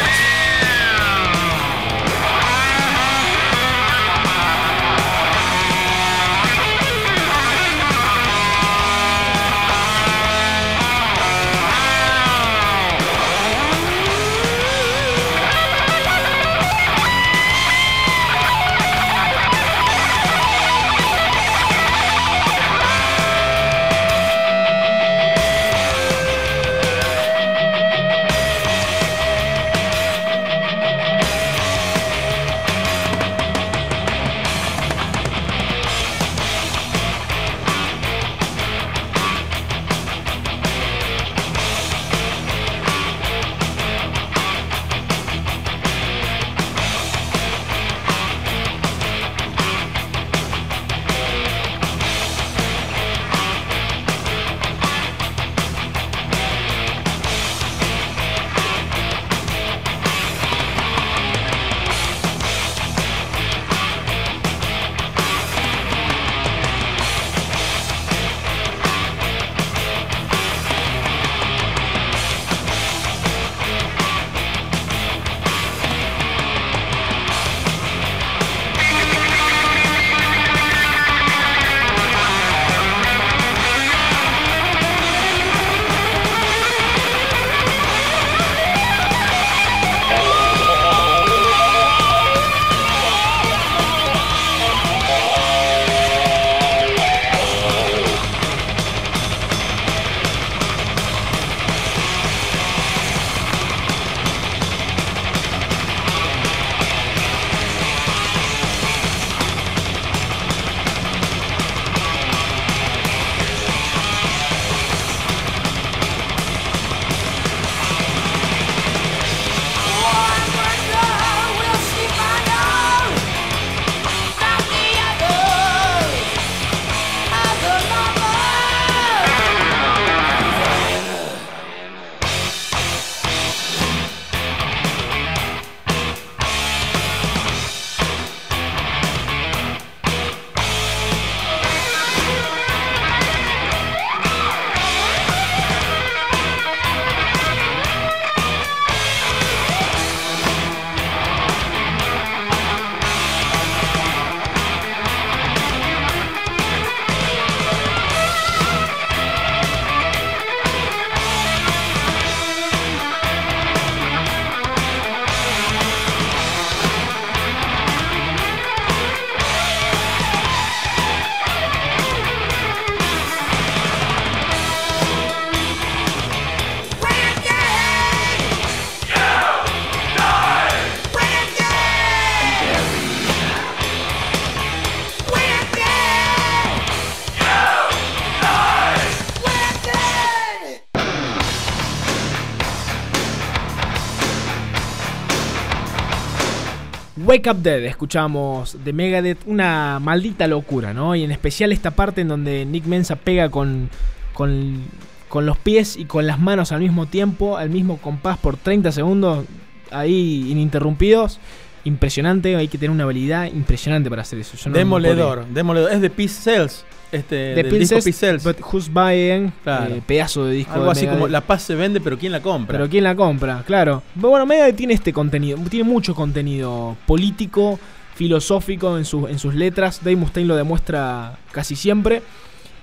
Wake Up Dead, escuchamos de Megadeth, una maldita locura, ¿no? Y en especial esta parte en donde Nick Mensa pega con, con, con los pies y con las manos al mismo tiempo, al mismo compás por 30 segundos, ahí ininterrumpidos. Impresionante, hay que tener una habilidad impresionante para hacer eso. No Demoledor, demoledor. Es de Peace Cells. Este, De del disco. But Who's Buying, Claro. eh, pedazo de disco. Algo de así como. La Paz se vende, pero ¿quién la compra? Pero ¿quién la compra? Claro. Bueno, Megadeth tiene este contenido, tiene mucho contenido político, filosófico en, sus en sus letras. Dave Mustaine lo demuestra casi siempre.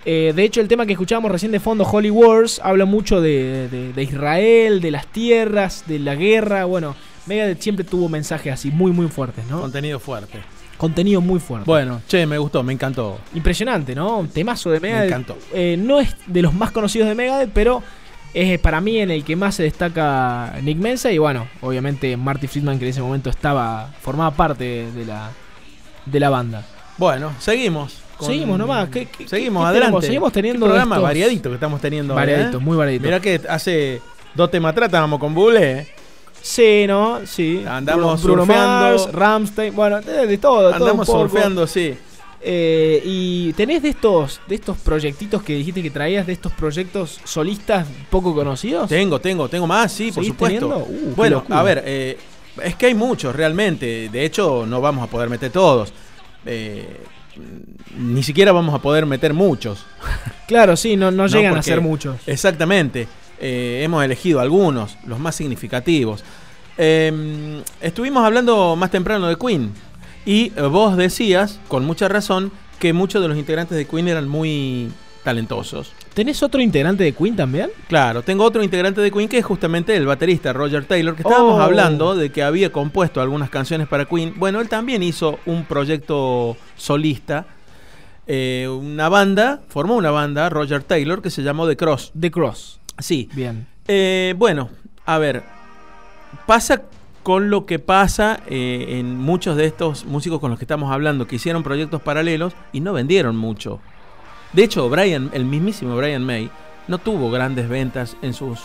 Eh, de hecho, el tema que escuchábamos recién de fondo, Holy Wars, habla mucho de, de- de Israel, de las tierras, de la guerra. Bueno, Megadeth siempre tuvo mensajes así muy, muy fuertes, ¿no? Contenido fuerte. Contenido muy fuerte. Bueno, che, me gustó, me encantó. Impresionante, ¿no? Un temazo de Megadeth. encantó. Eh, no es de los más conocidos de Megadeth, pero es para mí en el que más se destaca Nick Mensa. Y bueno, obviamente Marty Friedman, que en ese momento estaba formaba parte de la, de la banda. Bueno, seguimos. con- Seguimos nomás. ¿Qué- qué- seguimos qué adelante. tenemos? Seguimos teniendo programa estos- variadito que estamos teniendo. hoy, Variadito, ¿eh? muy variadito. Mirá que hace dos temas atrás estábamos con Bule. Sí, ¿no? Sí. Andamos Bruno, Bruno surfeando. Mars, Rammstein, bueno, de, de todo. de Andamos surfeando, sí. Eh, y tenés de estos, de estos proyectitos que dijiste que traías, de estos proyectos solistas poco conocidos. Tengo, tengo, tengo más, sí, por ¿Seguís supuesto. Uh, bueno, a ver, eh, es que hay muchos realmente. De hecho, no vamos a poder meter todos. Eh, ni siquiera vamos a poder meter muchos. [laughs] Claro, sí, no, no No, llegan a ser muchos. Exactamente. Eh, hemos elegido algunos, los más significativos. Eh, estuvimos hablando más temprano de Queen. Y eh, vos decías, con mucha razón, que muchos de los integrantes de Queen eran muy talentosos. ¿Tenés otro integrante de Queen también? Claro, tengo otro integrante de Queen que es justamente el baterista Roger Taylor, que estábamos Oh. hablando de que había compuesto algunas canciones para Queen. Bueno, él también hizo un proyecto solista, eh, una banda, formó una banda, Roger Taylor, que se llamó The Cross. The Cross. Sí. Bien. Eh, bueno, a ver, pasa con lo que pasa eh, en muchos de estos músicos con los que estamos hablando, que hicieron proyectos paralelos y no vendieron mucho. De hecho, Brian, el mismísimo Brian May, no tuvo grandes ventas en sus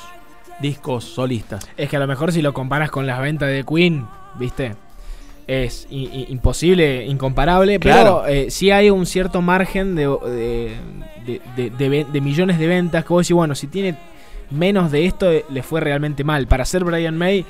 discos solistas. Es que a lo mejor si lo comparas con las ventas de Queen, ¿viste? Es imposible, incomparable, Claro. pero eh, sí hay un cierto margen de, de, de- de- de ven- de millones de ventas que vos decís, bueno, si tiene menos de esto, eh, le fue realmente mal. Para ser Brian May... eh,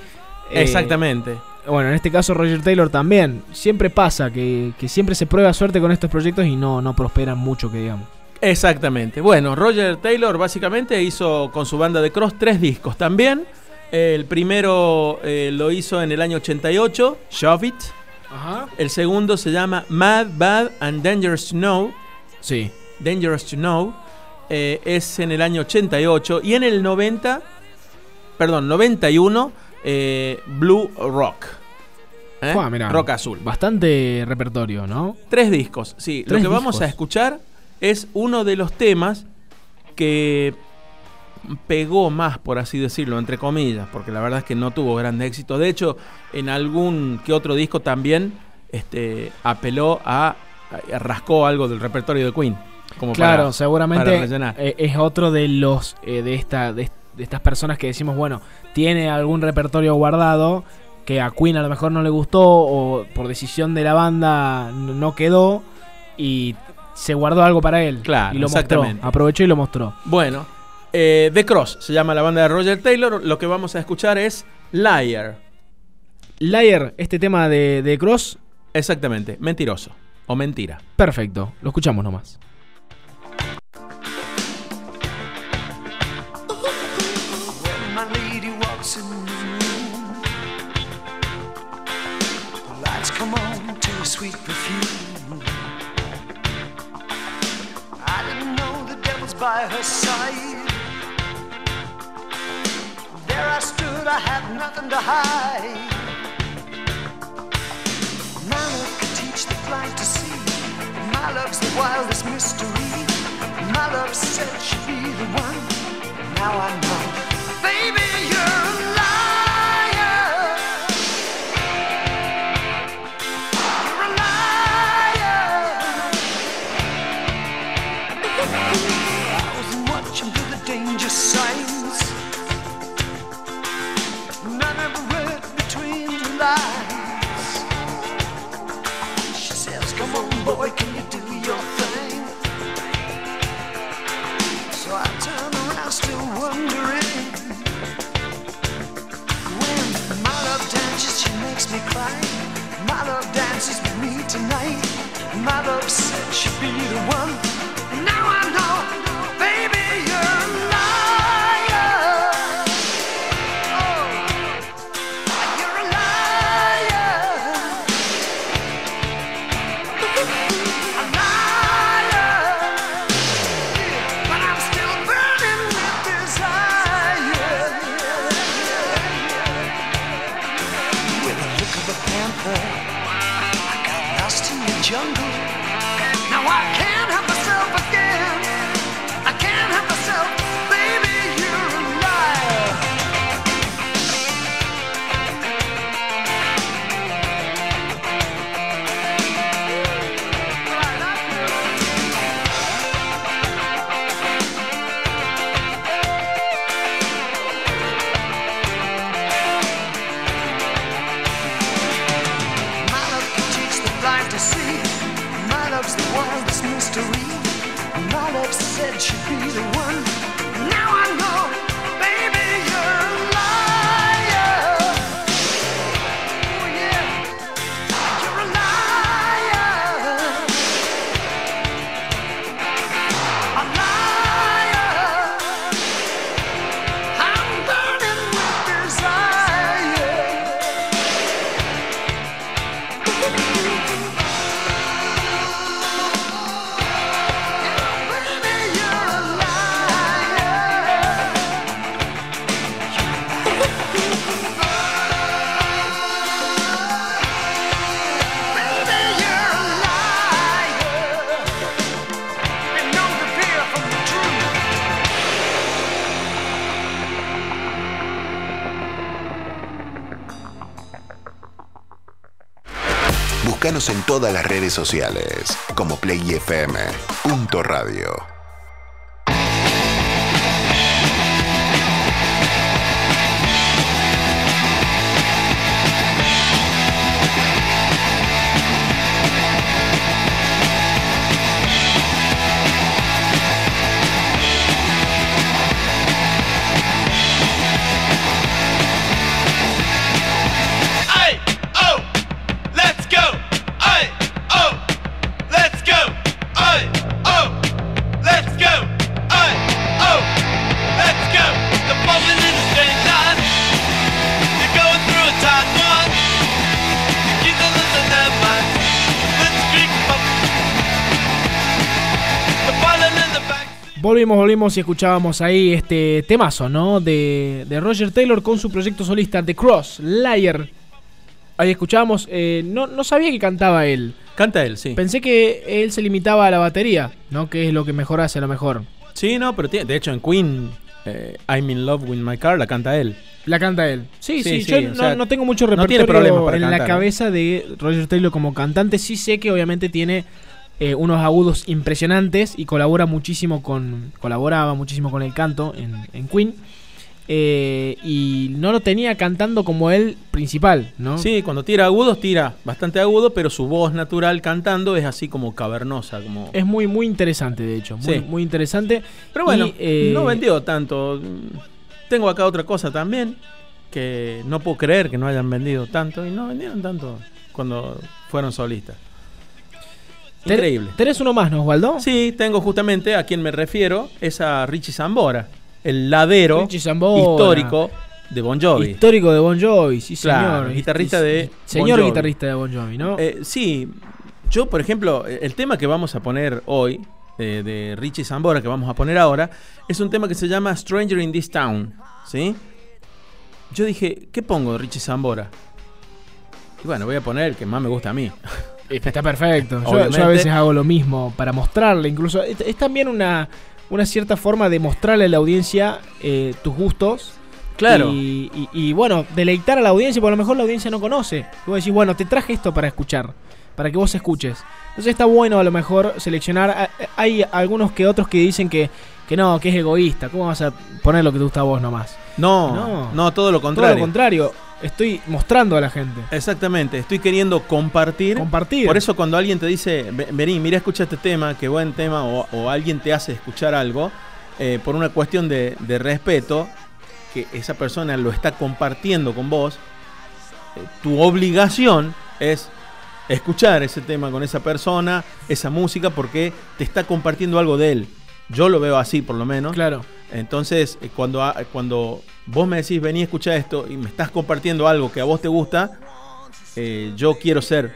Exactamente. Bueno, en este caso Roger Taylor también. Siempre pasa que, que siempre se prueba suerte con estos proyectos y no, no prosperan mucho, que digamos. Exactamente. Bueno, Roger Taylor básicamente hizo con su banda de Cross tres discos también. El primero eh, lo hizo en el año 88, Shove It. Ajá. El segundo se llama Mad, Bad and Dangerous to Know. Sí. Dangerous to Know. Eh, es en el año 88. Y en el 90, perdón, 91, eh, Blue Rock. ¿Eh? Mirá. Rock azul. Bastante repertorio, ¿no? Tres discos, sí. Lo que vamos a escuchar es uno de los temas que pegó más, por así decirlo, entre comillas, porque la verdad es que no tuvo grande éxito. De hecho, en algún que otro disco también este, apeló a, a- rascó algo del repertorio de Queen. Como Claro, para- seguramente para eh, es otro de los eh, de esta de, de estas personas que decimos, bueno, tiene algún repertorio guardado que a Queen a lo mejor no le gustó o por decisión de la banda no quedó y se guardó algo para él Claro, y lo mostró, aprovechó y lo mostró. Bueno, eh, The Cross se llama la banda de Roger Taylor. Lo que vamos a escuchar es Liar. Liar, este tema de, de Cross, Exactamente, mentiroso o mentira. perfecto, lo escuchamos nomás. By her side. There I stood, I had nothing to hide. Love could teach the blind to see. My love's the wildest mystery. My love said she'd be the one. Now I know. Tonight. My love said she'd be the one. Now I know, En todas las redes sociales como playfm.radio. Volvimos, y escuchábamos ahí este temazo, ¿no? De, de Roger Taylor con su proyecto solista The Cross, Liar. Ahí escuchábamos, eh, no, no sabía que cantaba él. Canta él, sí. Pensé que él se limitaba a la batería, ¿no? Que es lo que mejor hace a lo mejor. Sí, no, pero tiene, de hecho en Queen, eh, I'm in love with my car, la canta él. La canta él. Sí, sí, Sí, yo no, sea, no tengo mucho no repertorio tiene problemas para en la cantar, ¿eh? cabeza de Roger Taylor como cantante. Sí sé que obviamente tiene eh, unos agudos impresionantes y colabora muchísimo con colaboraba muchísimo con el canto en, en Queen. Eh, y no lo tenía cantando como él principal, ¿no? Sí, cuando tira agudos, tira bastante agudo, pero su voz natural cantando es así como cavernosa, como... Es muy, muy interesante, de hecho. Muy, Sí. muy interesante. Pero bueno, Y, eh, no vendió tanto. Tengo acá otra cosa también, que no puedo creer que no hayan vendido tanto, y no vendieron tanto cuando fueron solistas. Increíble. ¿Tenés uno más, no, Osvaldo? Sí, tengo justamente a quien me refiero, es a Richie Zambora, el ladero histórico de Bon Jovi. Histórico de Bon Jovi, sí, Claro, señor. guitarrista de Señor Bon guitarrista de Bon Jovi, ¿no? Eh, sí, yo por ejemplo, el tema que vamos a poner hoy, eh, de Richie Zambora, que vamos a poner ahora, es un tema que se llama Stranger in This Town, ¿sí? Yo dije, ¿qué pongo de Richie Zambora? Y bueno, voy a poner el que más me gusta a mí. [laughs] Está perfecto. Yo, a veces hago lo mismo para mostrarle. Incluso es, es también una, una cierta forma de mostrarle a la audiencia eh, tus gustos. Claro. Y, y- y, bueno, deleitar a la audiencia, porque a lo mejor la audiencia no conoce. Y vos decís, bueno, te traje esto para escuchar. Para que vos escuches. Entonces está bueno a lo mejor seleccionar. Hay algunos que otros que dicen que, que no, que es egoísta. ¿Cómo vas a poner lo que te gusta a vos nomás? No, No. no, todo lo Todo contrario. lo contrario. Estoy mostrando a la gente. Exactamente, estoy queriendo compartir. Compartir. Por eso cuando alguien te dice, "Ve- vení, mira, escucha este tema, qué buen tema, o, o alguien te hace escuchar algo, eh, por una cuestión de, de respeto, que esa persona lo está compartiendo con vos, eh, tu obligación es escuchar ese tema con esa persona, esa música, porque te está compartiendo algo de él. Yo lo veo así, por lo menos. Claro. Entonces, eh, cuando, a- cuando vos me decís, vení a escuchar esto y me estás compartiendo algo que a vos te gusta, eh, yo quiero ser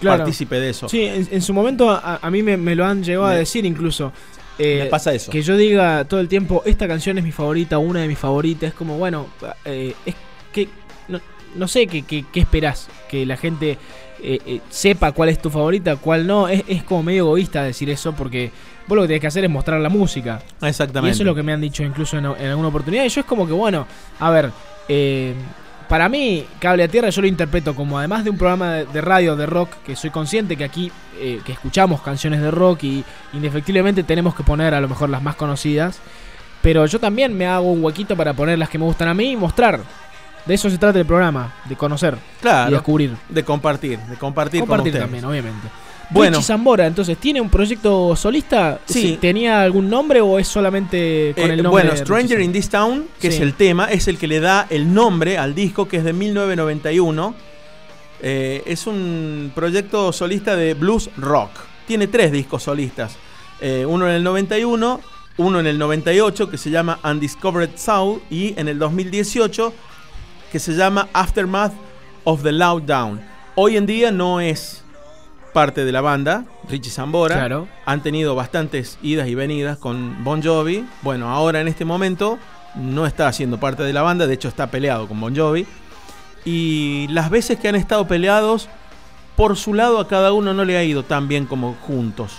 Claro. partícipe de eso. Sí, en, en su momento a, a mí me, me lo han llegado a decir incluso. Eh, me pasa eso. Que yo diga todo el tiempo, esta canción es mi favorita, una de mis favoritas. Es como, bueno, eh, es que no, no sé qué, qué, qué esperás. Que la gente sepa cuál es tu favorita, cuál no. Es, es como medio egoísta decir eso porque vos lo que tenés que hacer es mostrar la música. Y Exactamente. eso es lo que me han dicho incluso en, en alguna oportunidad. Y yo es como que, bueno, a ver, eh, para mí, Cable a Tierra yo lo interpreto como además de un programa de, de radio de rock, que soy consciente que aquí, eh, que escuchamos canciones de rock y indefectiblemente tenemos que poner a lo mejor las más conocidas. Pero yo también me hago un huequito para poner las que me gustan a mí y mostrar. De eso se trata el programa, de conocer Claro. y descubrir. De compartir, de compartir, Compartir también, obviamente. Bueno. Richie Zambora, entonces, ¿tiene un proyecto solista? Sí. ¿Tenía algún nombre o es solamente con Eh, el nombre? bueno, Stranger in This Town, que Sí. es el tema, es el que le da el nombre al disco, que es de 1991. Eh, es un proyecto solista de blues rock. Tiene tres discos solistas. Eh, uno en el 91, uno en el 98, que se llama Undiscovered Soul, y en el 2018, que se llama Aftermath of the Loud Down. Hoy en día no es parte de la banda, Richie Zambora. Claro. Han tenido bastantes idas y venidas con Bon Jovi. Bueno, ahora en este momento no está haciendo parte de la banda, de hecho está peleado con Bon Jovi. Y las veces que han estado peleados, por su lado a cada uno no le ha ido tan bien como juntos.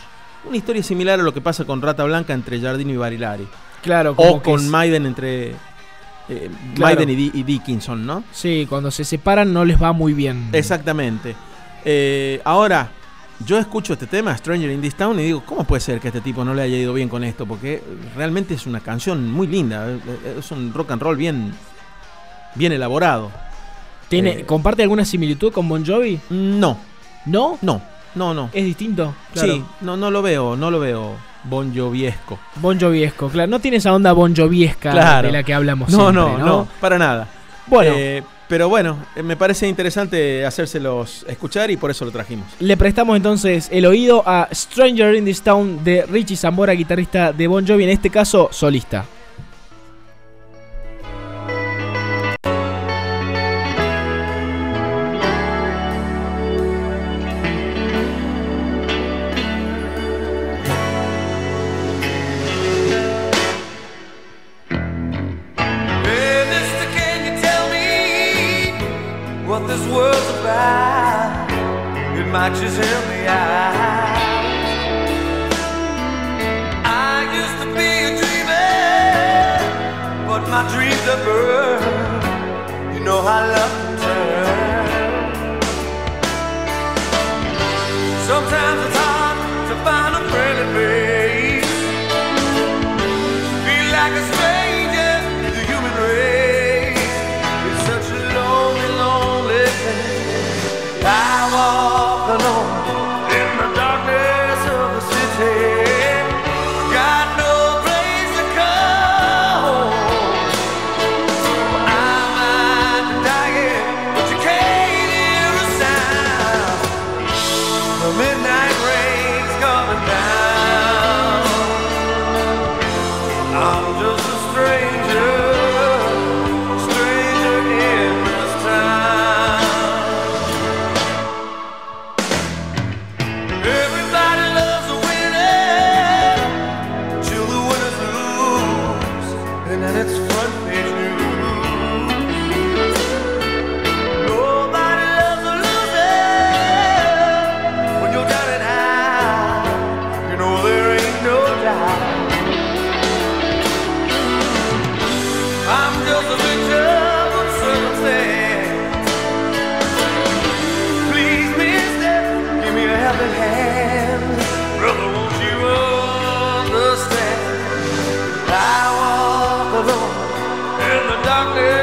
Una historia similar a lo que pasa con Rata Blanca entre Jardino y Barilari. Claro, como O con es- Maiden entre eh, Claro. Maiden y Dickinson, ¿no? Sí, cuando se separan no les va muy bien. Exactamente. Eh, ahora, yo escucho este tema, Stranger in This Town, y digo, ¿cómo puede ser que a este tipo no le haya ido bien con esto? Porque realmente es una canción muy linda. eh, eh, Es un rock and roll bien, bien elaborado. ¿Tiene, eh, ¿Comparte alguna similitud con Bon Jovi? No, ¿No? no, no, no. ¿Es distinto? Claro. Sí, no, no lo veo, no lo veo Bon Joviesco. Bon Joviesco, claro. No tiene esa onda Bon Joviesca Claro. de la que hablamos No, siempre, no, no, para nada. Bueno, Eh, pero bueno, eh, me parece interesante hacérselos escuchar y por eso lo trajimos. le prestamos entonces el oído a Stranger in This Town de Richie Zambora, guitarrista de Bon Jovi, en este caso solista. Just help me out. I used to be a dreamer, but my dreams are burned. You know how love I walk alone in the darkness.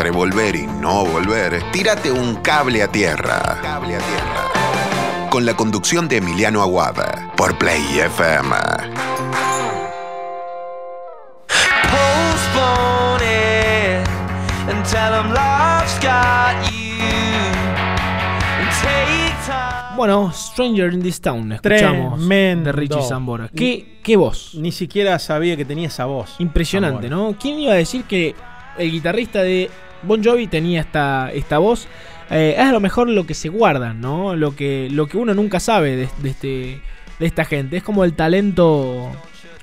Entre volver y no volver, tírate un cable a tierra. Cable a tierra. Con la conducción de Emiliano Aguada por Play FM. Postpone it and tell love's got you. And take time. Bueno, Stranger in this Town, escuchamos Tremendo. de Richie Zambora. ¿Qué, qué voz? Ni siquiera sabía que tenía esa voz. Impresionante. ¿no? ¿Quién iba a decir que el guitarrista de Bon Jovi tenía esta, esta voz? Eh, es a lo mejor lo que se guarda, ¿no? Lo que, lo que uno nunca sabe de, de este, de esta gente. Es como el talento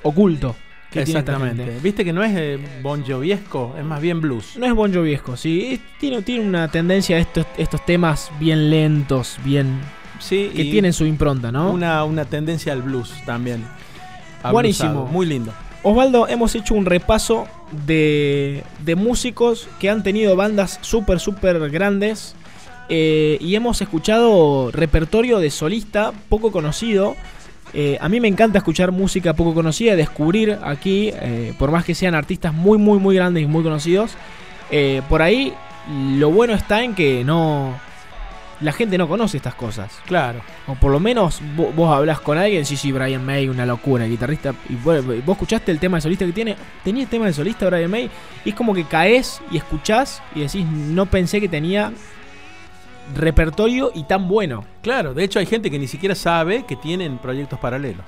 oculto que Exactamente. Viste que no es eh, Bon Joviesco, es más bien blues. No es Bon Joviesco, sí. Tiene, tiene una tendencia a estos, estos temas bien lentos, bien Sí, que y tienen su impronta, ¿no? una, una tendencia al blues también. Buenísimo. Muy lindo. Osvaldo, hemos hecho un repaso de, de músicos que han tenido bandas súper, súper grandes eh, y hemos escuchado repertorio de solista poco conocido. Eh, a mí me encanta escuchar música poco conocida, descubrir aquí, eh, por más que sean artistas muy, muy, muy grandes y muy conocidos. por ahí lo bueno está en que no... La gente no conoce estas cosas. Claro. O por lo menos vo- vos, hablas con alguien, sí, sí, Brian May, una locura, el guitarrista. Y bueno, vos escuchaste el tema de solista que tiene. Tenía el tema de solista Brian May. Y es como que caes y escuchás y decís, no pensé que tenía repertorio y tan bueno. Claro, de hecho hay gente que ni siquiera sabe que tienen proyectos paralelos.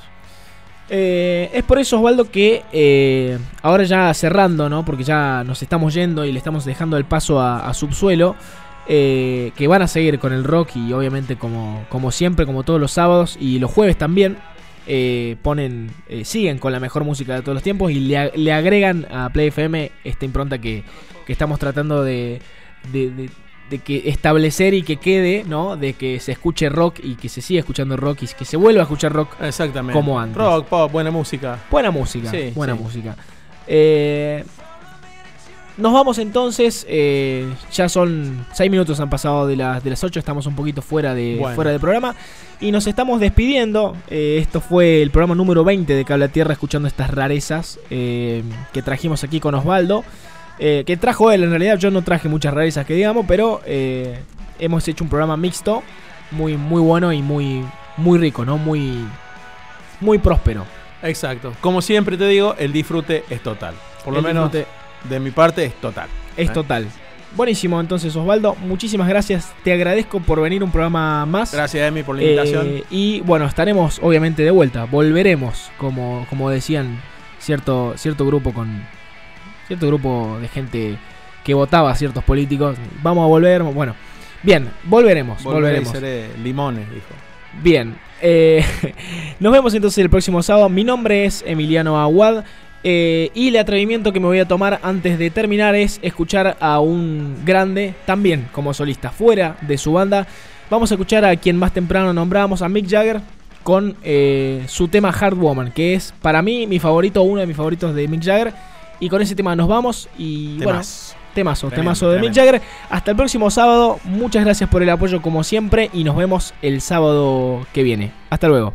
Eh, es por eso, Osvaldo, que eh, ahora ya cerrando, ¿no? Porque ya nos estamos yendo y le estamos dejando el paso a, a Subsuelo. Eh, que van a seguir con el rock y obviamente como, como siempre, como todos los sábados y los jueves también. eh, ponen, eh, siguen con la mejor música de todos los tiempos y le, le agregan a Play FM esta impronta que, que estamos tratando de, de- de- de que establecer y que quede, ¿no? De que se escuche rock y que se siga escuchando rock y que se vuelva a escuchar rock Exactamente. Como antes. Rock, pop, buena música. Buena música, Sí, buena sí. música. Eh, nos vamos entonces. eh, ya son 6 minutos han pasado de las, de las 8. Estamos un poquito fuera de Bueno. fuera del programa. Y nos estamos despidiendo. Eh, esto fue el programa número 20 de Cable a Tierra, escuchando estas rarezas eh, que trajimos aquí con Osvaldo. que trajo él, en realidad yo no traje muchas rarezas que digamos, pero hemos hecho un programa mixto. Muy, muy bueno y muy, muy rico, ¿no? Muy, muy próspero. Exacto. Como siempre te digo, el disfrute es total. Por lo El menos disfrute de mi parte es total. Es ¿Eh? total. Buenísimo, entonces Osvaldo, muchísimas gracias. Te agradezco por venir un programa más. Gracias, Emi, por la invitación. Eh, y bueno, estaremos obviamente de vuelta. Volveremos, como, como decían cierto, cierto grupo con. Cierto grupo de gente que votaba a ciertos políticos. Vamos a volver. Bueno. Bien, volveremos. Volveré y volveremos. seré limones, dijo. Bien. eh, [laughs] nos vemos entonces el próximo sábado. Mi nombre es Emiliano Aguad. Eh, y el atrevimiento que me voy a tomar antes de terminar es escuchar a un grande, también como solista, fuera de su banda. Vamos a escuchar a quien más temprano nombramos, a Mick Jagger, con eh, su tema Hard Woman, que es para mí mi favorito, uno de mis favoritos de Mick Jagger. Y con ese tema nos vamos y bueno, Temazo. temazo, Tremendo, temazo de Mick. Jagger. Hasta el próximo sábado. Muchas gracias por el apoyo como siempre y nos vemos el sábado que viene. Hasta luego.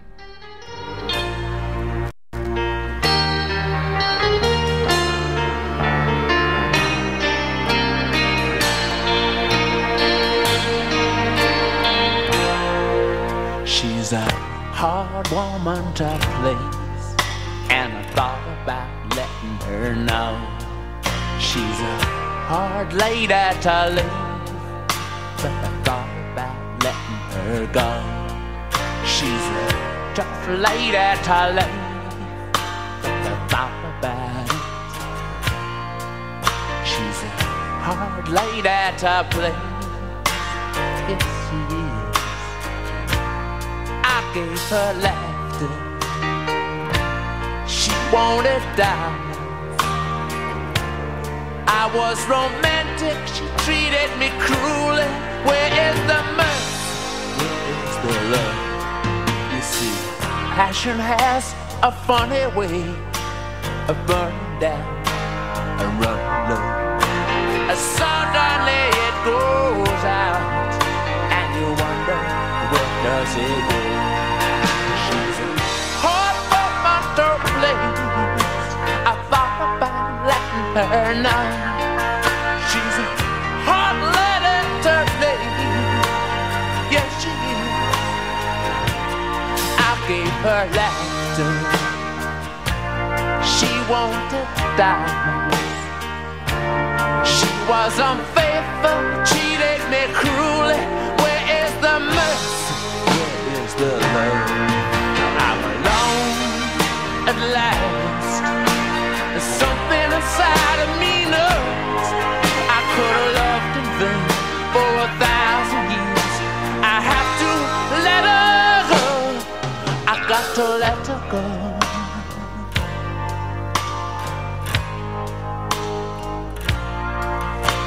Hard woman to please, and I thought about letting her know. She's a hard lady to leave, but I thought about letting her go. She's a tough lady to leave, but I thought about it. She's a hard lady to please. Yes, gave her laughter. She wanted diamonds. I was romantic. She treated me cruelly. Where is the mercy? Where is the love? You see, passion has a funny way of burning down and running low. Suddenly it goes out, and you wonder where does it go? Her know. She's a to please. Yes, she is. I gave her laughter. She wanted diamonds. She was unfaithful, cheated me cruelly. Where is the mercy? Where is the love? I'm alone at last. Inside of me knows I could have loved for a thousand years. I have to let her go. I got to let her go.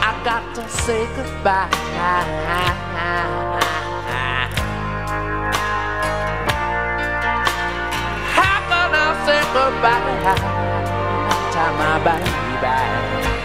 I got to say goodbye. How can I say goodbye to my baby?